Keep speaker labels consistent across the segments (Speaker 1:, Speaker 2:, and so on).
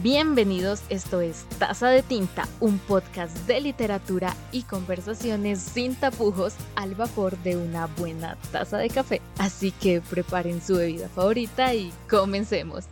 Speaker 1: Bienvenidos, esto es Taza de Tinta, un podcast de literatura y conversaciones sin tapujos al vapor de una buena taza de café. Así que preparen su bebida favorita y comencemos.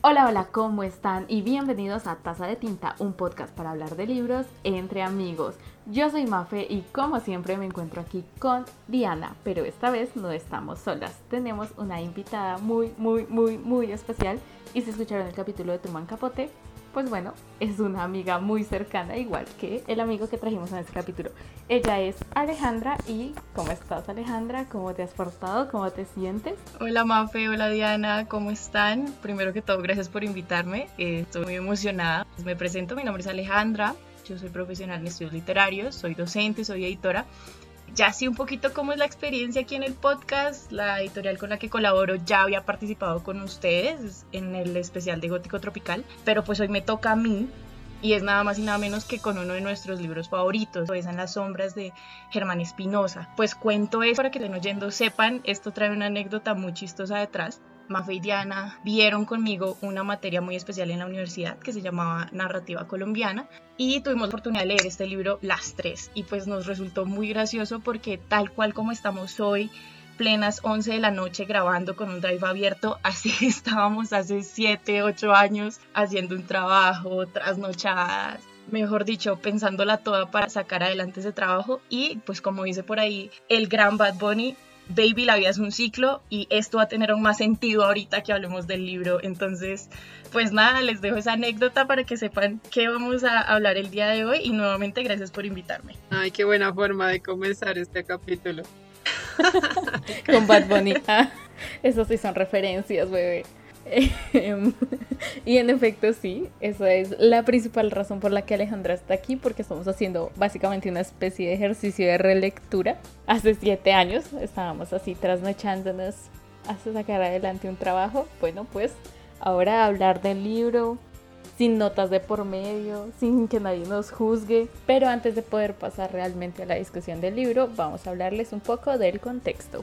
Speaker 1: Hola, hola, ¿cómo están? Y bienvenidos a Taza de Tinta, un podcast para hablar de libros entre amigos. Yo soy Mafe y como siempre me encuentro aquí con Diana, pero esta vez no estamos solas. Tenemos una invitada muy, muy, muy, muy especial y si escucharon el capítulo de Tuman Capote, pues bueno, es una amiga muy cercana, igual que el amigo que trajimos en este capítulo. Ella es Alejandra y ¿cómo estás Alejandra? ¿Cómo te has portado? ¿Cómo te sientes?
Speaker 2: Hola Mafe, hola Diana, ¿cómo están? Primero que todo, gracias por invitarme, eh, estoy muy emocionada. Me presento, mi nombre es Alejandra, yo soy profesional en estudios literarios, soy docente, soy editora ya sí un poquito cómo es la experiencia aquí en el podcast. La editorial con la que colaboro ya había participado con ustedes en el especial de Gótico Tropical, pero pues hoy me toca a mí y es nada más y nada menos que con uno de nuestros libros favoritos, es En las sombras de Germán Espinosa. Pues cuento eso para que estén oyendo sepan, esto trae una anécdota muy chistosa detrás. Mafe y Diana vieron conmigo una materia muy especial en la universidad que se llamaba Narrativa Colombiana y tuvimos la oportunidad de leer este libro las tres y pues nos resultó muy gracioso porque tal cual como estamos hoy, plenas 11 de la noche grabando con un drive abierto, así estábamos hace 7, 8 años haciendo un trabajo, trasnochadas, mejor dicho, pensándola toda para sacar adelante ese trabajo. Y pues como dice por ahí el gran Bad Bunny, Baby, la vida es un ciclo y esto va a tener aún más sentido ahorita que hablemos del libro. Entonces, pues nada, les dejo esa anécdota para que sepan qué vamos a hablar el día de hoy y nuevamente gracias por invitarme.
Speaker 3: Ay, qué buena forma de comenzar este capítulo.
Speaker 1: Con Bad Bunny. Ah, esos sí son referencias, bebé. Em, y en efecto sí, esa es la principal razón por la que Alejandra está aquí, porque estamos haciendo básicamente una especie de ejercicio de relectura. Hace siete años estábamos así trasnochándonos hasta sacar adelante un trabajo. Bueno, pues ahora hablar del libro, sin notas de por medio, sin que nadie nos juzgue. Pero antes de poder pasar realmente a la discusión del libro, vamos a hablarles un poco del contexto.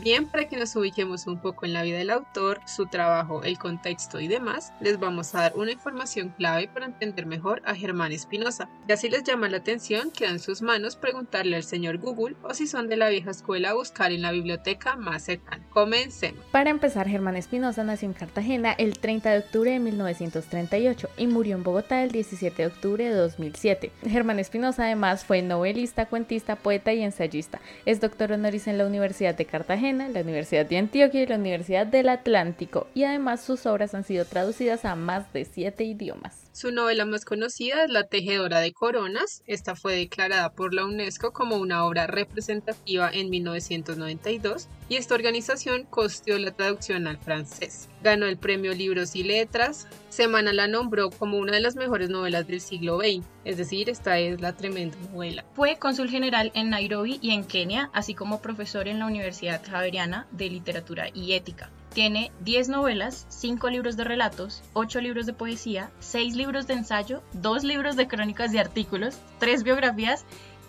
Speaker 3: Bien, para que nos ubiquemos un poco en la vida del autor, su trabajo, el contexto y demás, les vamos a dar una información clave para entender mejor a Germán Espinosa. Y así les llama la atención, queda en sus manos preguntarle al señor Google o si son de la vieja escuela buscar en la biblioteca más cercana. Comencemos.
Speaker 1: Para empezar, Germán Espinosa nació en Cartagena el 30 de octubre de 1938 y murió en Bogotá el 17 de octubre de 2007. Germán Espinosa además fue novelista, cuentista, poeta y ensayista. Es doctor honoris en la Universidad de Cartagena la Universidad de Antioquia y la Universidad del Atlántico, y además sus obras han sido traducidas a más de siete idiomas.
Speaker 3: Su novela más conocida es La Tejedora de Coronas. Esta fue declarada por la UNESCO como una obra representativa en 1992 y esta organización costeó la traducción al francés. Ganó el premio Libros y Letras. Semana la nombró como una de las mejores novelas del siglo XX, es decir, esta es la tremenda novela.
Speaker 2: Fue cónsul general en Nairobi y en Kenia, así como profesor en la Universidad Javeriana de Literatura y Ética. Tiene 10 novelas, 5 libros de relatos, 8 libros de poesía, 6 libros de ensayo, 2 libros de crónicas y artículos, 3 biografías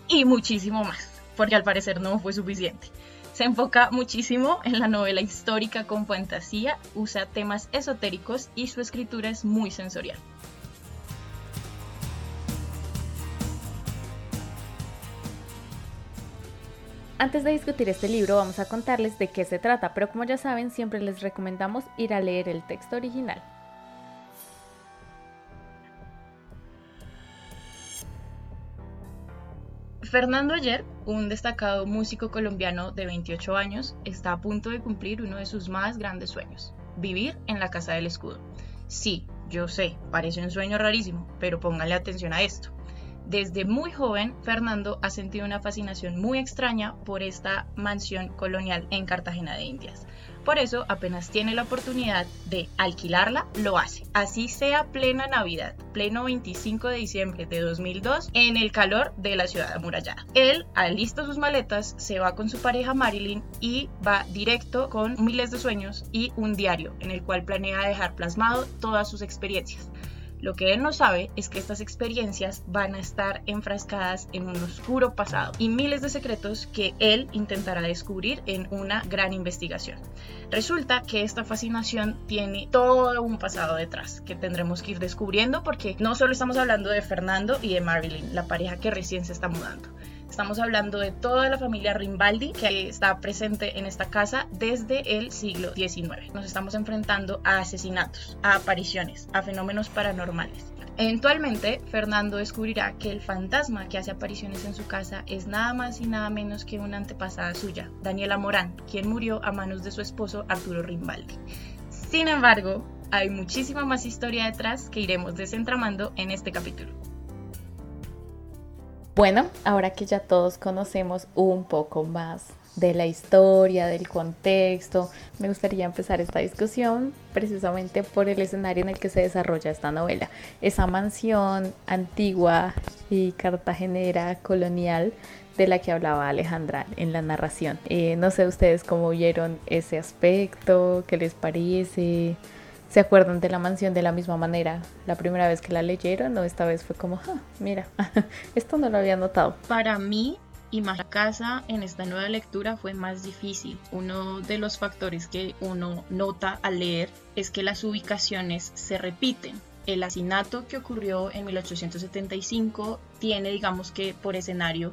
Speaker 2: y muchísimo más, porque al parecer no fue suficiente. Se enfoca muchísimo en la novela histórica con fantasía, usa temas esotéricos y su escritura es muy sensorial.
Speaker 1: Antes de discutir este libro vamos a contarles de qué se trata, pero como ya saben siempre les recomendamos ir a leer el texto original.
Speaker 2: Fernando Ayer, un destacado músico colombiano de 28 años, está a punto de cumplir uno de sus más grandes sueños, vivir en la Casa del Escudo. Sí, yo sé, parece un sueño rarísimo, pero pónganle atención a esto. Desde muy joven, Fernando ha sentido una fascinación muy extraña por esta mansión colonial en Cartagena de Indias. Por eso, apenas tiene la oportunidad de alquilarla, lo hace. Así sea plena Navidad, pleno 25 de diciembre de 2002, en el calor de la ciudad amurallada. Él alista sus maletas, se va con su pareja Marilyn y va directo con miles de sueños y un diario en el cual planea dejar plasmado todas sus experiencias. Lo que él no sabe es que estas experiencias van a estar enfrascadas en un oscuro pasado y miles de secretos que él intentará descubrir en una gran investigación. Resulta que esta fascinación tiene todo un pasado detrás que tendremos que ir descubriendo porque no solo estamos hablando de Fernando y de Marilyn, la pareja que recién se está mudando. Estamos hablando de toda la familia Rimbaldi que está presente en esta casa desde el siglo XIX. Nos estamos enfrentando a asesinatos, a apariciones, a fenómenos paranormales. Eventualmente, Fernando descubrirá que el fantasma que hace apariciones en su casa es nada más y nada menos que una antepasada suya, Daniela Morán, quien murió a manos de su esposo Arturo Rimbaldi. Sin embargo, hay muchísima más historia detrás que iremos desentramando en este capítulo.
Speaker 1: Bueno, ahora que ya todos conocemos un poco más de la historia, del contexto, me gustaría empezar esta discusión precisamente por el escenario en el que se desarrolla esta novela. Esa mansión antigua y cartagenera colonial de la que hablaba Alejandra en la narración. Eh, no sé ustedes cómo vieron ese aspecto, qué les parece se acuerdan de la mansión de la misma manera la primera vez que la leyeron o esta vez fue como, ah, mira, esto no lo había notado.
Speaker 2: Para mí, imaginar casa en esta nueva lectura fue más difícil. Uno de los factores que uno nota al leer es que las ubicaciones se repiten. El asesinato que ocurrió en 1875 tiene, digamos que por escenario,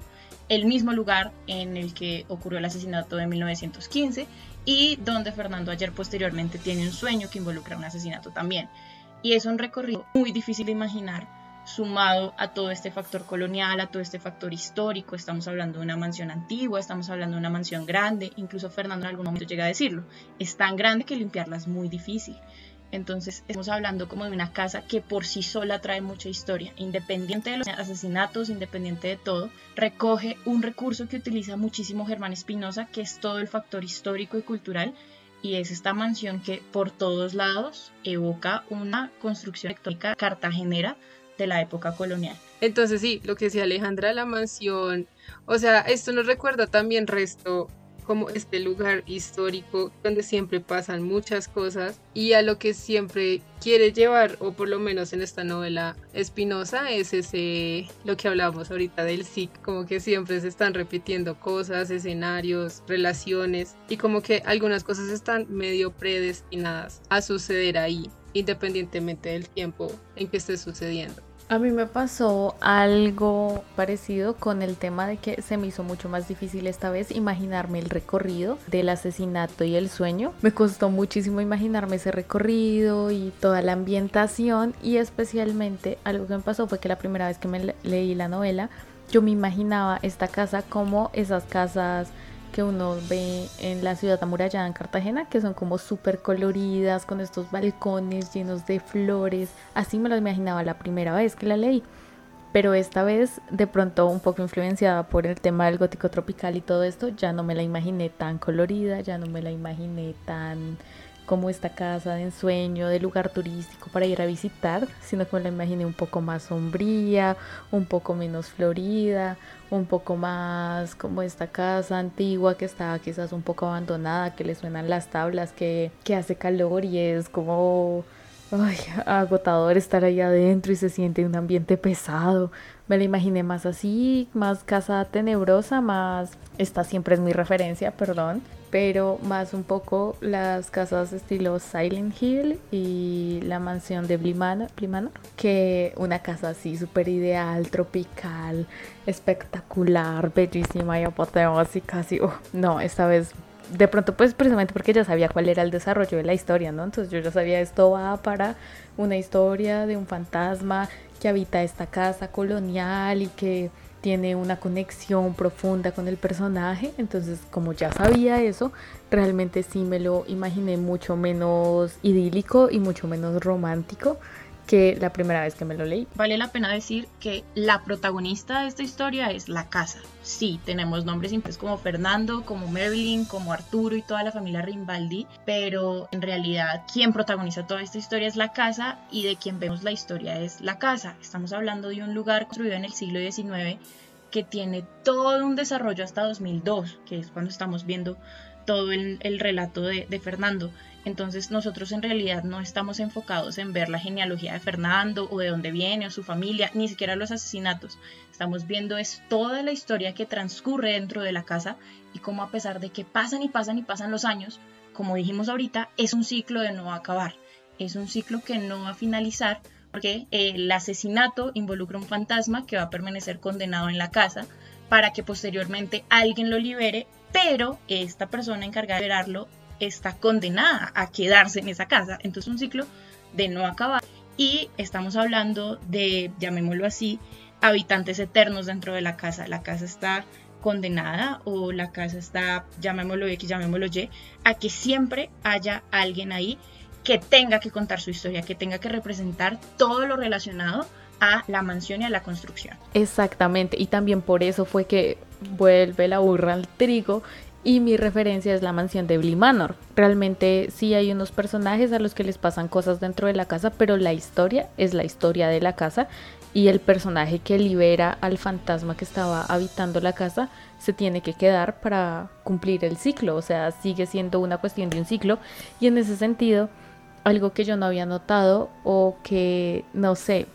Speaker 2: el mismo lugar en el que ocurrió el asesinato de 1915 y donde Fernando ayer posteriormente tiene un sueño que involucra un asesinato también. Y es un recorrido muy difícil de imaginar, sumado a todo este factor colonial, a todo este factor histórico. Estamos hablando de una mansión antigua, estamos hablando de una mansión grande, incluso Fernando en algún momento llega a decirlo. Es tan grande que limpiarla es muy difícil. Entonces estamos hablando como de una casa que por sí sola trae mucha historia, independiente de los asesinatos, independiente de todo, recoge un recurso que utiliza muchísimo Germán Espinosa, que es todo el factor histórico y cultural, y es esta mansión que por todos lados evoca una construcción arquitectónica cartagenera de la época colonial.
Speaker 3: Entonces sí, lo que decía Alejandra, la mansión, o sea, esto nos recuerda también resto como este lugar histórico donde siempre pasan muchas cosas y a lo que siempre quiere llevar, o por lo menos en esta novela Espinosa, es ese, lo que hablábamos ahorita del SIC, como que siempre se están repitiendo cosas, escenarios, relaciones y como que algunas cosas están medio predestinadas a suceder ahí, independientemente del tiempo en que esté sucediendo.
Speaker 1: A mí me pasó algo parecido con el tema de que se me hizo mucho más difícil esta vez imaginarme el recorrido del asesinato y el sueño. Me costó muchísimo imaginarme ese recorrido y toda la ambientación y especialmente algo que me pasó fue que la primera vez que me leí la novela yo me imaginaba esta casa como esas casas que uno ve en la ciudad amurallada en Cartagena, que son como súper coloridas, con estos balcones llenos de flores. Así me lo imaginaba la primera vez que la leí. Pero esta vez, de pronto, un poco influenciada por el tema del gótico tropical y todo esto, ya no me la imaginé tan colorida, ya no me la imaginé tan como esta casa de ensueño, de lugar turístico para ir a visitar, sino que me la imaginé un poco más sombría, un poco menos florida, un poco más como esta casa antigua que está quizás un poco abandonada, que le suenan las tablas, que, que hace calor y es como ay, agotador estar ahí adentro y se siente un ambiente pesado. Me la imaginé más así, más casa tenebrosa, más... Esta siempre es mi referencia, perdón pero más un poco las casas estilo Silent Hill y la mansión de Blimana, que una casa así súper ideal, tropical, espectacular, bellísima y apoteósica, así, no, esta vez de pronto pues precisamente porque ya sabía cuál era el desarrollo de la historia, ¿no? Entonces yo ya sabía esto va para una historia de un fantasma que habita esta casa colonial y que tiene una conexión profunda con el personaje, entonces como ya sabía eso, realmente sí me lo imaginé mucho menos idílico y mucho menos romántico que la primera vez que me lo leí.
Speaker 2: Vale la pena decir que la protagonista de esta historia es la casa. Sí, tenemos nombres simples como Fernando, como Marilyn, como Arturo y toda la familia Rimbaldi, pero en realidad quien protagoniza toda esta historia es la casa y de quien vemos la historia es la casa. Estamos hablando de un lugar construido en el siglo XIX que tiene todo un desarrollo hasta 2002, que es cuando estamos viendo todo el, relato de, de, Fernando. Entonces nosotros en realidad no estamos enfocados en ver la genealogía de Fernando o de dónde viene o su familia, ni siquiera los asesinatos. Estamos viendo es toda la historia que transcurre dentro de la casa y cómo a pesar de que pasan y pasan y pasan los años, como dijimos ahorita, es un ciclo de no acabar. Es un ciclo que no va a finalizar porque el asesinato involucra un fantasma que va a permanecer condenado en la casa para que posteriormente alguien lo libere, pero esta persona encargada de liberarlo está condenada a quedarse en esa casa. Entonces un ciclo de no acabar. Y estamos hablando de, llamémoslo así, habitantes eternos dentro de la casa. La casa está condenada o la casa está, llamémoslo X, llamémoslo Y, a que siempre haya alguien ahí que tenga que contar su historia, que tenga que representar todo lo relacionado a la mansión y a la construcción.
Speaker 1: Exactamente, y también por eso fue que vuelve la burra al trigo y mi referencia es la mansión de Bly Manor. Realmente sí hay unos personajes a los que les pasan cosas dentro de la casa, pero la historia es la historia de la casa y el personaje que libera al fantasma que estaba habitando la casa se tiene que quedar para cumplir el ciclo, o sea, sigue siendo una cuestión de un ciclo y en ese sentido algo que yo no había notado o que, no sé,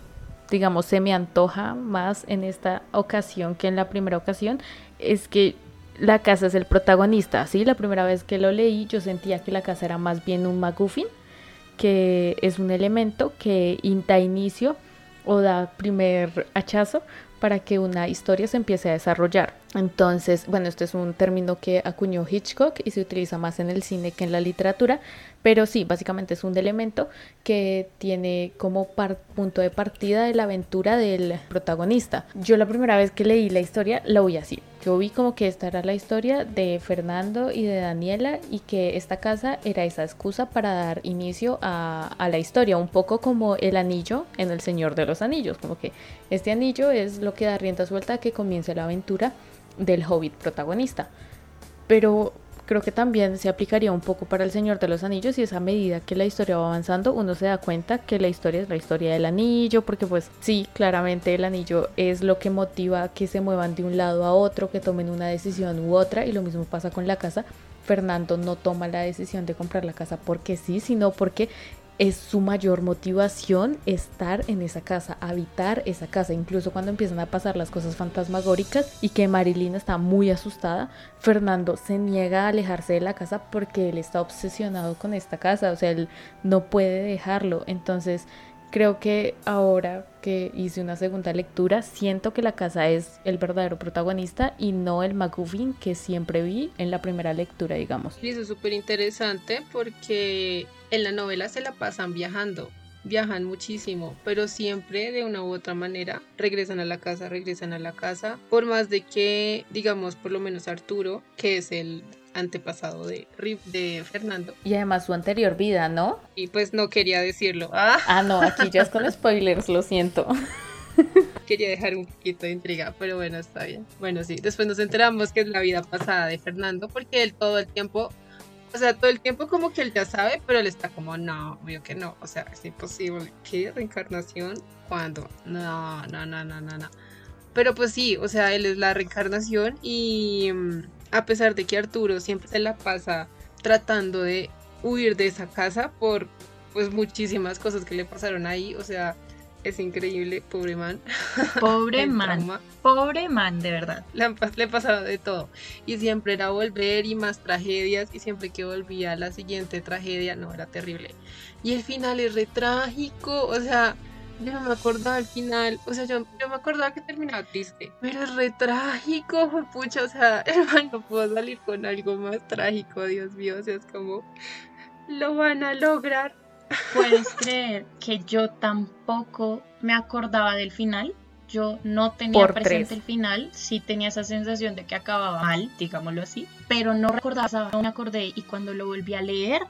Speaker 1: digamos, se me antoja más en esta ocasión que en la primera ocasión, es que la casa es el protagonista, ¿sí? La primera vez que lo leí yo sentía que la casa era más bien un MacGuffin, que es un elemento que da inicio o da primer hachazo para que una historia se empiece a desarrollar. Entonces, bueno, este es un término que acuñó Hitchcock y se utiliza más en el cine que en la literatura, pero sí, básicamente es un elemento que tiene como punto de partida de la aventura del protagonista. Yo la primera vez que leí la historia la vi así. Yo vi como que esta era la historia de Fernando y de Daniela y que esta casa era esa excusa para dar inicio a, a la historia, un poco como el anillo en El Señor de los Anillos, como que este anillo es lo que da rienda suelta a que comience la aventura del hobbit protagonista. Pero creo que también se aplicaría un poco para el Señor de los Anillos y esa medida que la historia va avanzando uno se da cuenta que la historia es la historia del anillo porque pues sí, claramente el anillo es lo que motiva que se muevan de un lado a otro, que tomen una decisión u otra y lo mismo pasa con la casa. Fernando no toma la decisión de comprar la casa porque sí, sino porque es su mayor motivación estar en esa casa, habitar esa casa. Incluso cuando empiezan a pasar las cosas fantasmagóricas y que Marilyn está muy asustada, Fernando se niega a alejarse de la casa porque él está obsesionado con esta casa, o sea, él no puede dejarlo. Entonces, creo que ahora que hice una segunda lectura, siento que la casa es el verdadero protagonista y no el McGuffin que siempre vi en la primera lectura, digamos.
Speaker 3: Y eso es súper interesante porque en la novela se la pasan viajando, viajan muchísimo, pero siempre de una u otra manera regresan a la casa, regresan a la casa, por más de que, digamos, por lo menos Arturo, que es el antepasado de, de Fernando.
Speaker 1: Y además su anterior vida, ¿no?
Speaker 3: Y pues no quería decirlo. Ah,
Speaker 1: ah no, aquí ya es con spoilers, lo siento.
Speaker 3: Quería dejar un poquito de intriga, pero bueno, está bien. Bueno, sí, después nos enteramos que es la vida pasada de Fernando, porque él todo el tiempo, o sea, todo el tiempo como que él ya sabe, pero él está como, no, obvio que no, o sea, es imposible. ¿Qué reencarnación? ¿Cuándo? No, no, no, no, no, no. Pero pues sí, o sea, él es la reencarnación y mm, a pesar de que Arturo siempre se la pasa tratando de huir de esa casa por pues muchísimas cosas que le pasaron ahí, o sea, es increíble, pobre man.
Speaker 2: Pobre man. Pobre man, de verdad.
Speaker 3: Le, le pasaba de todo. Y siempre era volver y más tragedias. Y siempre que volvía a la siguiente tragedia, no, era terrible. Y el final es re trágico. O sea, yo no me acordaba al final, o sea, yo, yo me acordaba que terminaba triste, pero es re trágico, pucha, o sea, hermano, puedo salir con algo más trágico, Dios mío, o sea, es como, lo van a lograr.
Speaker 2: Puedes creer que yo tampoco me acordaba del final, yo no tenía presente el final, sí tenía esa sensación de que acababa mal, digámoslo así, pero no recordaba, no me acordé y cuando lo volví a leer,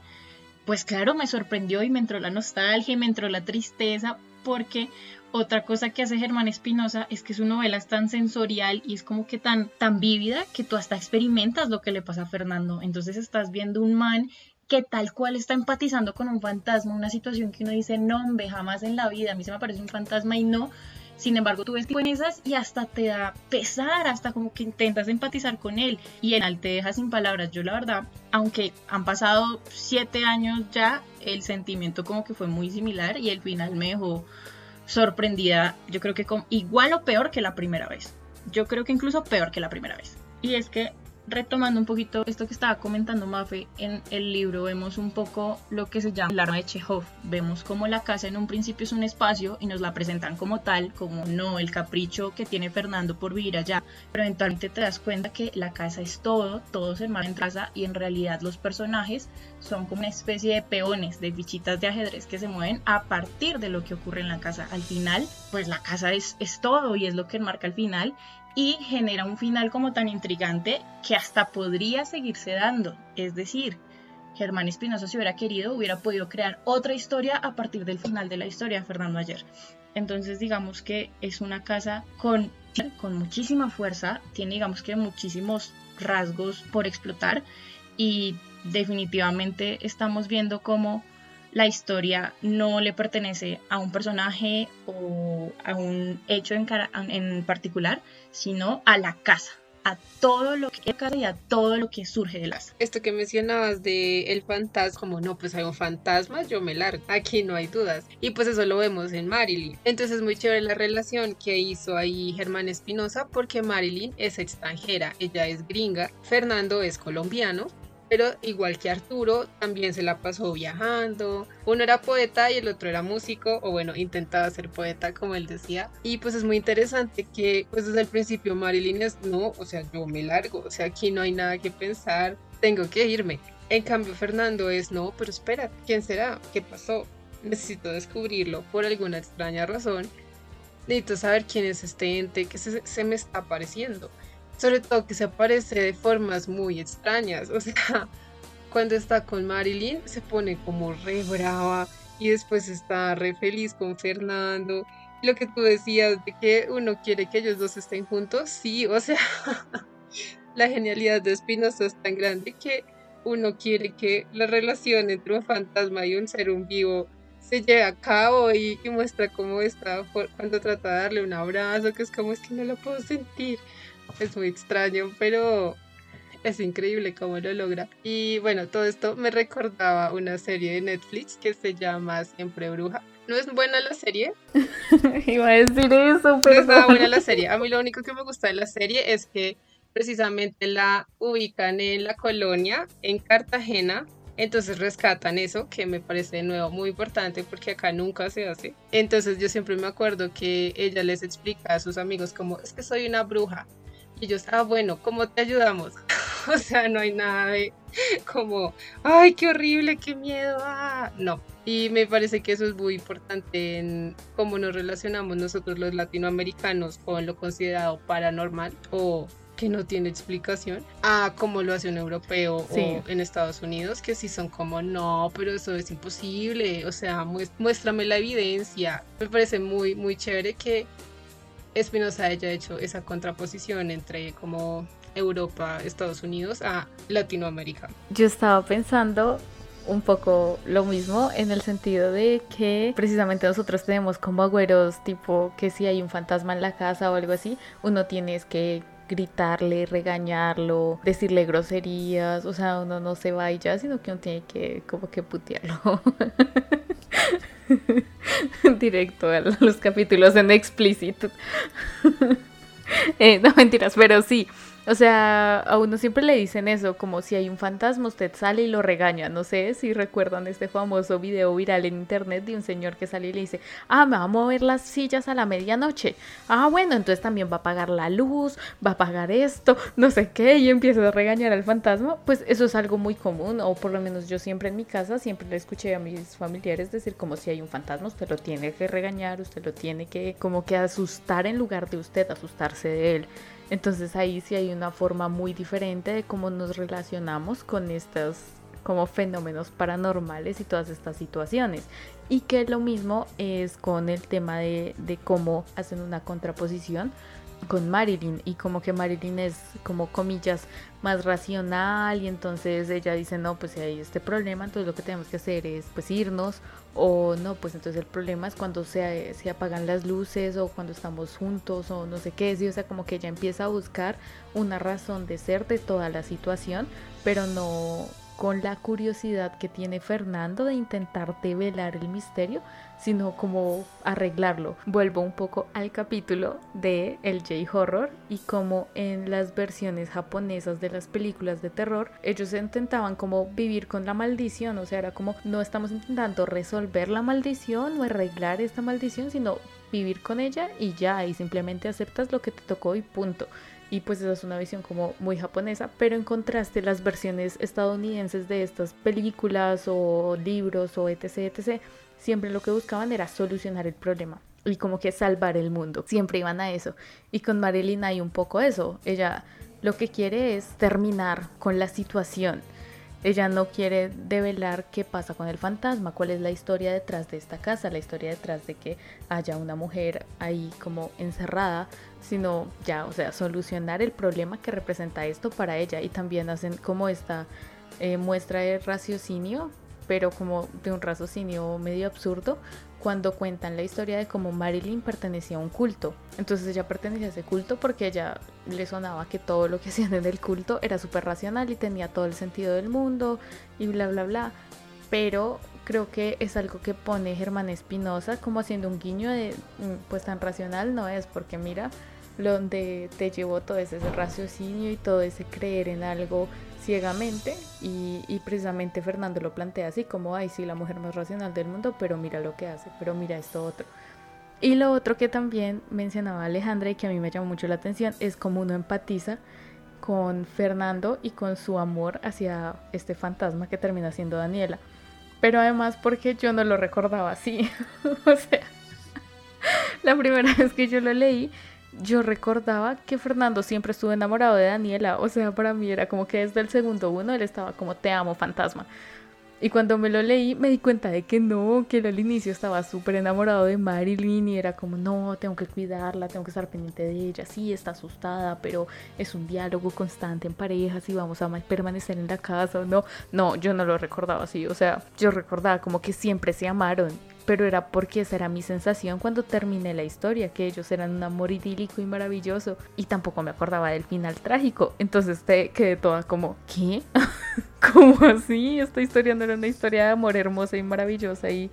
Speaker 2: pues claro, me sorprendió y me entró la nostalgia y me entró la tristeza porque otra cosa que hace Germán Espinosa es que su novela es tan sensorial y es como que tan, tan vívida que tú hasta experimentas lo que le pasa a Fernando. Entonces estás viendo un man que tal cual está empatizando con un fantasma, una situación que uno dice, no, hombre, jamás en la vida, a mí se me parece un fantasma y no. Sin embargo, tú ves en esas y hasta te da pesar, hasta como que intentas empatizar con él y final te deja sin palabras. Yo la verdad, aunque han pasado siete años ya, el sentimiento como que fue muy similar y el final me dejó sorprendida, yo creo que con, igual o peor que la primera vez. Yo creo que incluso peor que la primera vez. Y es que retomando un poquito esto que estaba comentando Mafe, en el libro vemos un poco lo que se llama el arma de Chekhov. Vemos como la casa en un principio es un espacio y nos la presentan como tal, como no el capricho que tiene Fernando por vivir allá, pero eventualmente te das cuenta que la casa es todo, todo se enmarca en casa y en realidad los personajes son como una especie de peones, de fichitas de ajedrez que se mueven a partir de lo que ocurre en la casa. Al final, pues la casa es, es todo y es lo que enmarca el final y genera un final como tan intrigante que hasta podría seguirse dando. Es decir, Germán Espinosa si hubiera querido hubiera podido crear otra historia a partir del final de la historia de Fernando Ayer. Entonces digamos que es una casa con, con muchísima fuerza, tiene digamos que muchísimos rasgos por explotar y definitivamente estamos viendo cómo la historia no le pertenece a un personaje o a un hecho en, en particular, sino a la casa, a todo lo que y a todo lo que surge de las.
Speaker 3: Esto que mencionabas de el fantasma, como no, pues hay un fantasma, yo me largo. Aquí no hay dudas. Y pues eso lo vemos en Marilyn. Entonces es muy chévere la relación que hizo ahí Germán Espinosa porque Marilyn es extranjera, ella es gringa, Fernando es colombiano pero igual que Arturo, también se la pasó viajando. Uno era poeta y el otro era músico, o bueno, intentaba ser poeta, como él decía. Y pues es muy interesante que, pues desde el principio Marilyn es, no, o sea, yo me largo, o sea, aquí no hay nada que pensar, tengo que irme. En cambio, Fernando es, no, pero espera, ¿quién será? ¿Qué pasó? Necesito descubrirlo por alguna extraña razón. Necesito saber quién es este ente que se, se me está apareciendo sobre todo que se aparece de formas muy extrañas. O sea, cuando está con Marilyn se pone como re brava y después está re feliz con Fernando. Lo que tú decías de que uno quiere que ellos dos estén juntos, sí, o sea, la genialidad de Spinoza es tan grande que uno quiere que la relación entre un fantasma y un ser un vivo se lleve a cabo y, y muestra cómo está cuando trata de darle un abrazo, que es como es que no lo puedo sentir es muy extraño, pero es increíble cómo lo logra. Y bueno, todo esto me recordaba una serie de Netflix que se llama Siempre Bruja. No es buena la serie.
Speaker 1: Iba a decir eso, pero.
Speaker 3: No es buena la serie. A mí lo único que me gusta de la serie es que precisamente la ubican en la colonia, en Cartagena. Entonces rescatan eso, que me parece de nuevo muy importante porque acá nunca se hace. Entonces yo siempre me acuerdo que ella les explica a sus amigos como, es que soy una bruja. Y yo estaba, bueno, ¿cómo te ayudamos? o sea, no hay nada de como, ay, qué horrible, qué miedo, ah. no. Y me parece que eso es muy importante en cómo nos relacionamos nosotros los latinoamericanos con lo considerado paranormal o que no tiene explicación a cómo lo hace un europeo o en Estados Unidos, que sí son como, no, pero eso es imposible, o sea, muéstrame la evidencia. Me parece muy, muy chévere que Espinosa haya hecho esa contraposición entre como Europa, Estados Unidos a Latinoamérica.
Speaker 1: Yo estaba pensando un poco lo mismo en el sentido de que precisamente nosotros tenemos como agüeros tipo que si hay un fantasma en la casa o algo así, uno tiene que gritarle, regañarlo, decirle groserías, o sea, uno no se va ya, sino que uno tiene que como que putearlo. Directo a los capítulos en explícito. Eh, no mentiras, pero sí. O sea, a uno siempre le dicen eso, como si hay un fantasma, usted sale y lo regaña. No sé si recuerdan este famoso video viral en internet de un señor que sale y le dice, ah, me va a mover las sillas a la medianoche. Ah, bueno, entonces también va a apagar la luz, va a apagar esto, no sé qué, y empieza a regañar al fantasma. Pues eso es algo muy común, o por lo menos yo siempre en mi casa, siempre le escuché a mis familiares decir como si hay un fantasma, usted lo tiene que regañar, usted lo tiene que como que asustar en lugar de usted asustarse de él. Entonces ahí sí hay una forma muy diferente de cómo nos relacionamos con estos como fenómenos paranormales y todas estas situaciones. Y que lo mismo es con el tema de, de cómo hacen una contraposición con Marilyn y como que Marilyn es como comillas más racional y entonces ella dice no pues si hay este problema entonces lo que tenemos que hacer es pues irnos o no pues entonces el problema es cuando se, se apagan las luces o cuando estamos juntos o no sé qué sí, o sea como que ella empieza a buscar una razón de ser de toda la situación pero no con la curiosidad que tiene Fernando de intentar develar el misterio, sino como arreglarlo. Vuelvo un poco al capítulo de el J-Horror y como en las versiones japonesas de las películas de terror, ellos intentaban como vivir con la maldición, o sea, era como no estamos intentando resolver la maldición o arreglar esta maldición, sino vivir con ella y ya, y simplemente aceptas lo que te tocó y punto y pues esa es una visión como muy japonesa, pero en contraste las versiones estadounidenses de estas películas o libros o etc, etc, siempre lo que buscaban era solucionar el problema y como que salvar el mundo, siempre iban a eso. Y con Marilyn hay un poco eso, ella lo que quiere es terminar con la situación ella no quiere develar qué pasa con el fantasma, cuál es la historia detrás de esta casa, la historia detrás de que haya una mujer ahí como encerrada, sino ya, o sea, solucionar el problema que representa esto para ella. Y también hacen como esta eh, muestra de raciocinio, pero como de un raciocinio medio absurdo, cuando cuentan la historia de cómo Marilyn pertenecía a un culto. Entonces ella pertenecía a ese culto porque ella le sonaba que todo lo que hacían en el culto era súper racional y tenía todo el sentido del mundo y bla bla bla. Pero creo que es algo que pone Germán Espinosa como haciendo un guiño de mm, pues tan racional no es porque mira donde te llevó todo ese raciocinio y todo ese creer en algo ciegamente y, precisamente Fernando lo plantea así como, ay, sí, la mujer más racional del mundo, pero mira lo que hace, pero mira esto otro. Y lo otro que también mencionaba Alejandra y que a mí me llamó mucho la atención es cómo uno empatiza con Fernando y con su amor hacia este fantasma que termina siendo Daniela. Pero además porque yo no lo recordaba así. o sea, la primera vez que yo lo leí, yo recordaba que Fernando siempre estuvo enamorado de Daniela. O sea, para mí era como que desde el segundo uno él estaba como te amo, fantasma. Y cuando me lo leí me di cuenta de que no, que él al inicio estaba súper enamorado de Marilyn y era como, no, tengo que cuidarla, tengo que estar pendiente de ella, sí, está asustada, pero es un diálogo constante en parejas y vamos a permanecer en la casa o no. No, yo no lo recordaba así, o sea, yo recordaba como que siempre se amaron pero era porque esa era mi sensación cuando terminé la historia, que ellos eran un amor idílico y maravilloso, y tampoco me acordaba del final trágico, entonces te quedé toda como, ¿qué? ¿Cómo así? Esta historia no era una historia de amor hermosa y maravillosa y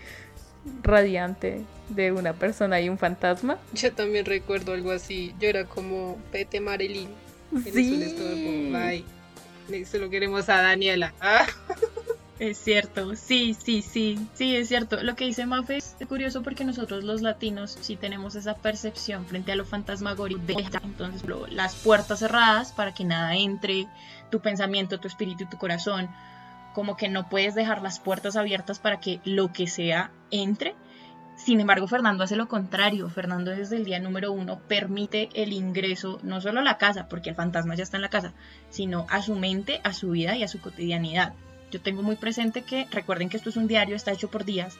Speaker 1: radiante de una persona y un fantasma.
Speaker 3: Yo también recuerdo algo así, yo era como, vete Marilyn.
Speaker 1: Sí.
Speaker 3: Bye. Solo queremos a Daniela. Ah.
Speaker 2: Es cierto, sí, sí, sí, sí, es cierto. Lo que dice Mafe es curioso porque nosotros los latinos sí tenemos esa percepción frente a lo fantasmagórico entonces las puertas cerradas para que nada entre, tu pensamiento, tu espíritu tu corazón, como que no puedes dejar las puertas abiertas para que lo que sea entre. Sin embargo, Fernando hace lo contrario. Fernando desde el día número uno permite el ingreso no solo a la casa, porque el fantasma ya está en la casa, sino a su mente, a su vida y a su cotidianidad. Yo tengo muy presente que, recuerden que esto es un diario, está hecho por días,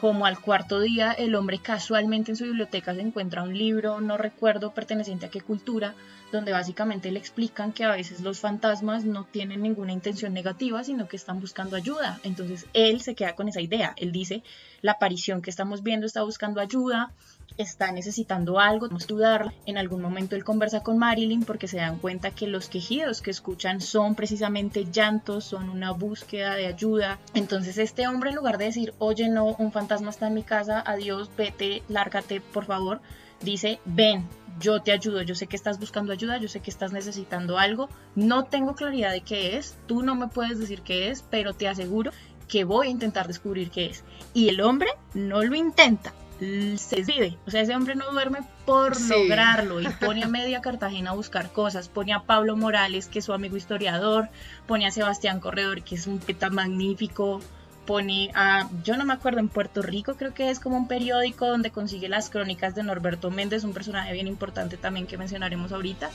Speaker 2: como al cuarto día el hombre casualmente en su biblioteca se encuentra un libro, no recuerdo perteneciente a qué cultura, donde básicamente le explican que a veces los fantasmas no tienen ninguna intención negativa, sino que están buscando ayuda. Entonces él se queda con esa idea. Él dice, la aparición que estamos viendo está buscando ayuda, está necesitando algo, a ayudarla. En algún momento él conversa con Marilyn porque se dan cuenta que los quejidos que escuchan son precisamente llantos, son una búsqueda de ayuda. Entonces este hombre en lugar de decir, oye no, un fantasma está en mi casa, adiós, vete, lárgate, por favor, dice, ven, yo te ayudo, yo sé que estás buscando ayuda, yo sé que estás necesitando algo, no tengo claridad de qué es, tú no me puedes decir qué es, pero te aseguro que voy a intentar descubrir qué es. Y el hombre no lo intenta, se vive. O sea, ese hombre no duerme por lograrlo y pone a media Cartagena a buscar cosas. Pone a Pablo Morales, que es su amigo historiador. Pone a Sebastián Corredor, que es un peta magnífico pone a, yo no me acuerdo, en Puerto Rico creo que es como un periódico donde consigue las crónicas de Norberto Méndez, un personaje bien importante también que mencionaremos ahorita.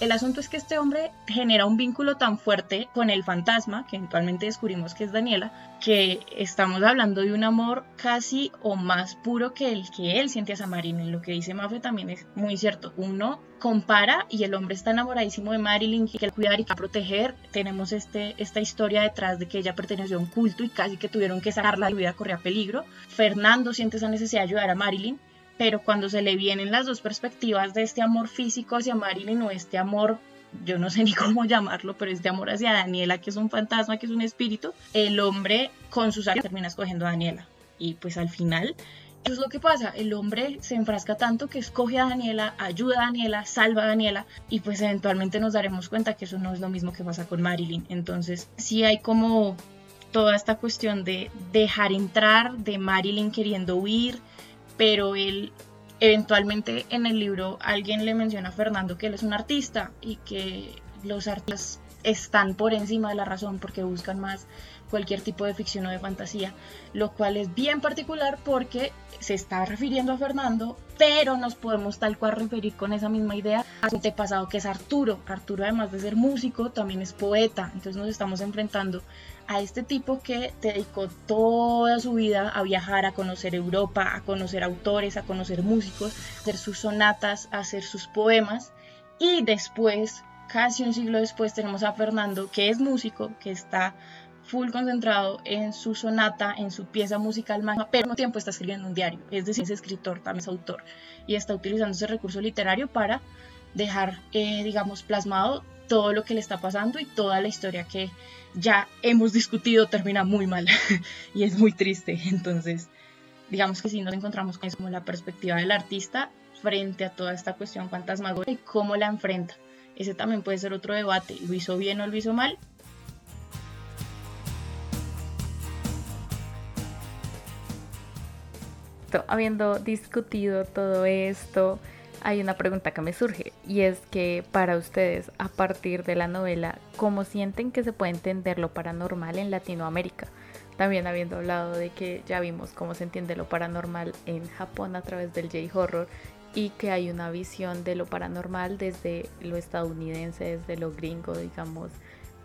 Speaker 2: El asunto es que este hombre genera un vínculo tan fuerte con el fantasma, que eventualmente descubrimos que es Daniela, que estamos hablando de un amor casi o más puro que el que él siente a Marilyn. Lo que dice Mafe también es muy cierto. Uno compara y el hombre está enamoradísimo de Marilyn, que quiere cuidar y que proteger. Tenemos este, esta historia detrás de que ella perteneció a un culto y casi que tuvieron que sacarla, la vida corría peligro. Fernando siente esa necesidad de ayudar a Marilyn, pero cuando se le vienen las dos perspectivas de este amor físico hacia Marilyn o este amor yo no sé ni cómo llamarlo, pero este amor hacia Daniela, que es un fantasma, que es un espíritu, el hombre con sus años termina escogiendo a Daniela. Y pues al final eso es lo que pasa, el hombre se enfrasca tanto que escoge a Daniela, ayuda a Daniela, salva a Daniela y pues eventualmente nos daremos cuenta que eso no es lo mismo que pasa con Marilyn. Entonces sí hay como toda esta cuestión de dejar entrar, de Marilyn queriendo huir, pero él eventualmente en el libro alguien le menciona a Fernando que él es un artista y que los artistas están por encima de la razón porque buscan más cualquier tipo de ficción o de fantasía, lo cual es bien particular porque se está refiriendo a Fernando, pero nos podemos tal cual referir con esa misma idea a su antepasado que es Arturo. Arturo además de ser músico también es poeta, entonces nos estamos enfrentando a este tipo que dedicó toda su vida a viajar, a conocer Europa, a conocer autores, a conocer músicos, a hacer sus sonatas, a hacer sus poemas. Y después casi un siglo después tenemos a Fernando, que es músico, que está full concentrado en su sonata, en su pieza musical más, pero al mismo tiempo está escribiendo un diario, es decir, es escritor, también es autor, y está utilizando ese recurso literario para dejar, eh, digamos, plasmado todo lo que le está pasando y toda la historia que ya hemos discutido termina muy mal y es muy triste. Entonces, digamos que si nos encontramos con eso como la perspectiva del artista frente a toda esta cuestión fantasmagórica y cómo la enfrenta. Ese también puede ser otro debate. ¿Lo hizo bien o lo hizo mal?
Speaker 1: Habiendo discutido todo esto, hay una pregunta que me surge y es que para ustedes, a partir de la novela, ¿cómo sienten que se puede entender lo paranormal en Latinoamérica? También habiendo hablado de que ya vimos cómo se entiende lo paranormal en Japón a través del J-Horror y que hay una visión de lo paranormal desde lo estadounidense, desde lo gringo, digamos,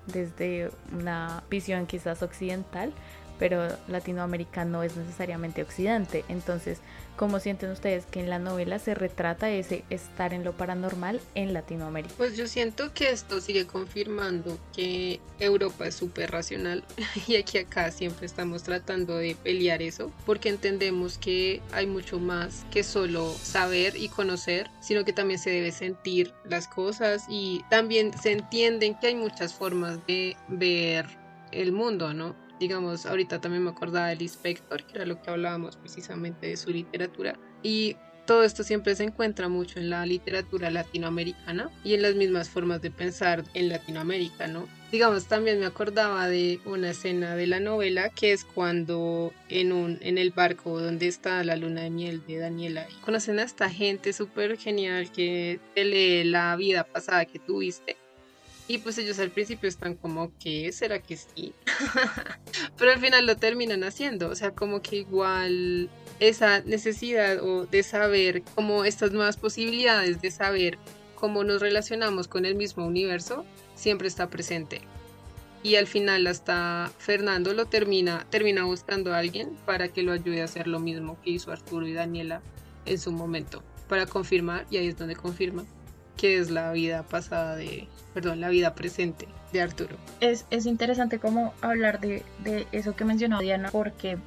Speaker 1: desde una visión quizás occidental, pero Latinoamérica no es necesariamente Occidente. Entonces, ¿cómo sienten ustedes que en la novela se retrata ese estar en lo paranormal en Latinoamérica?
Speaker 3: Pues yo siento que esto sigue confirmando que Europa es súper racional y aquí acá siempre estamos tratando de pelear eso porque entendemos que hay mucho más que solo saber y conocer, sino que también se debe sentir las cosas y también se entienden que hay muchas formas de ver el mundo, ¿no? Digamos, ahorita también me acordaba del inspector, que era lo que hablábamos precisamente de su literatura. Y todo esto siempre se encuentra mucho en la literatura latinoamericana y en las mismas formas de pensar en Latinoamérica, ¿no? Digamos, también me acordaba de una escena de la novela que es cuando en, un, en el barco donde está la luna de miel de Daniela conocen a esta gente súper genial que te lee la vida pasada que tuviste y pues ellos al principio están como, ¿qué? ¿Será que sí? Pero al final lo terminan haciendo. O sea, como que igual esa necesidad o de saber como estas nuevas posibilidades de saber cómo nos relacionamos con el mismo universo siempre está presente. Y al final hasta Fernando lo termina, termina buscando a alguien para que lo ayude a hacer lo mismo que hizo Arturo y Daniela en su momento, para confirmar, y ahí es donde confirma que es la vida pasada de, perdón, la vida presente de Arturo.
Speaker 2: Es, es interesante como hablar de, de eso que mencionó Diana, porque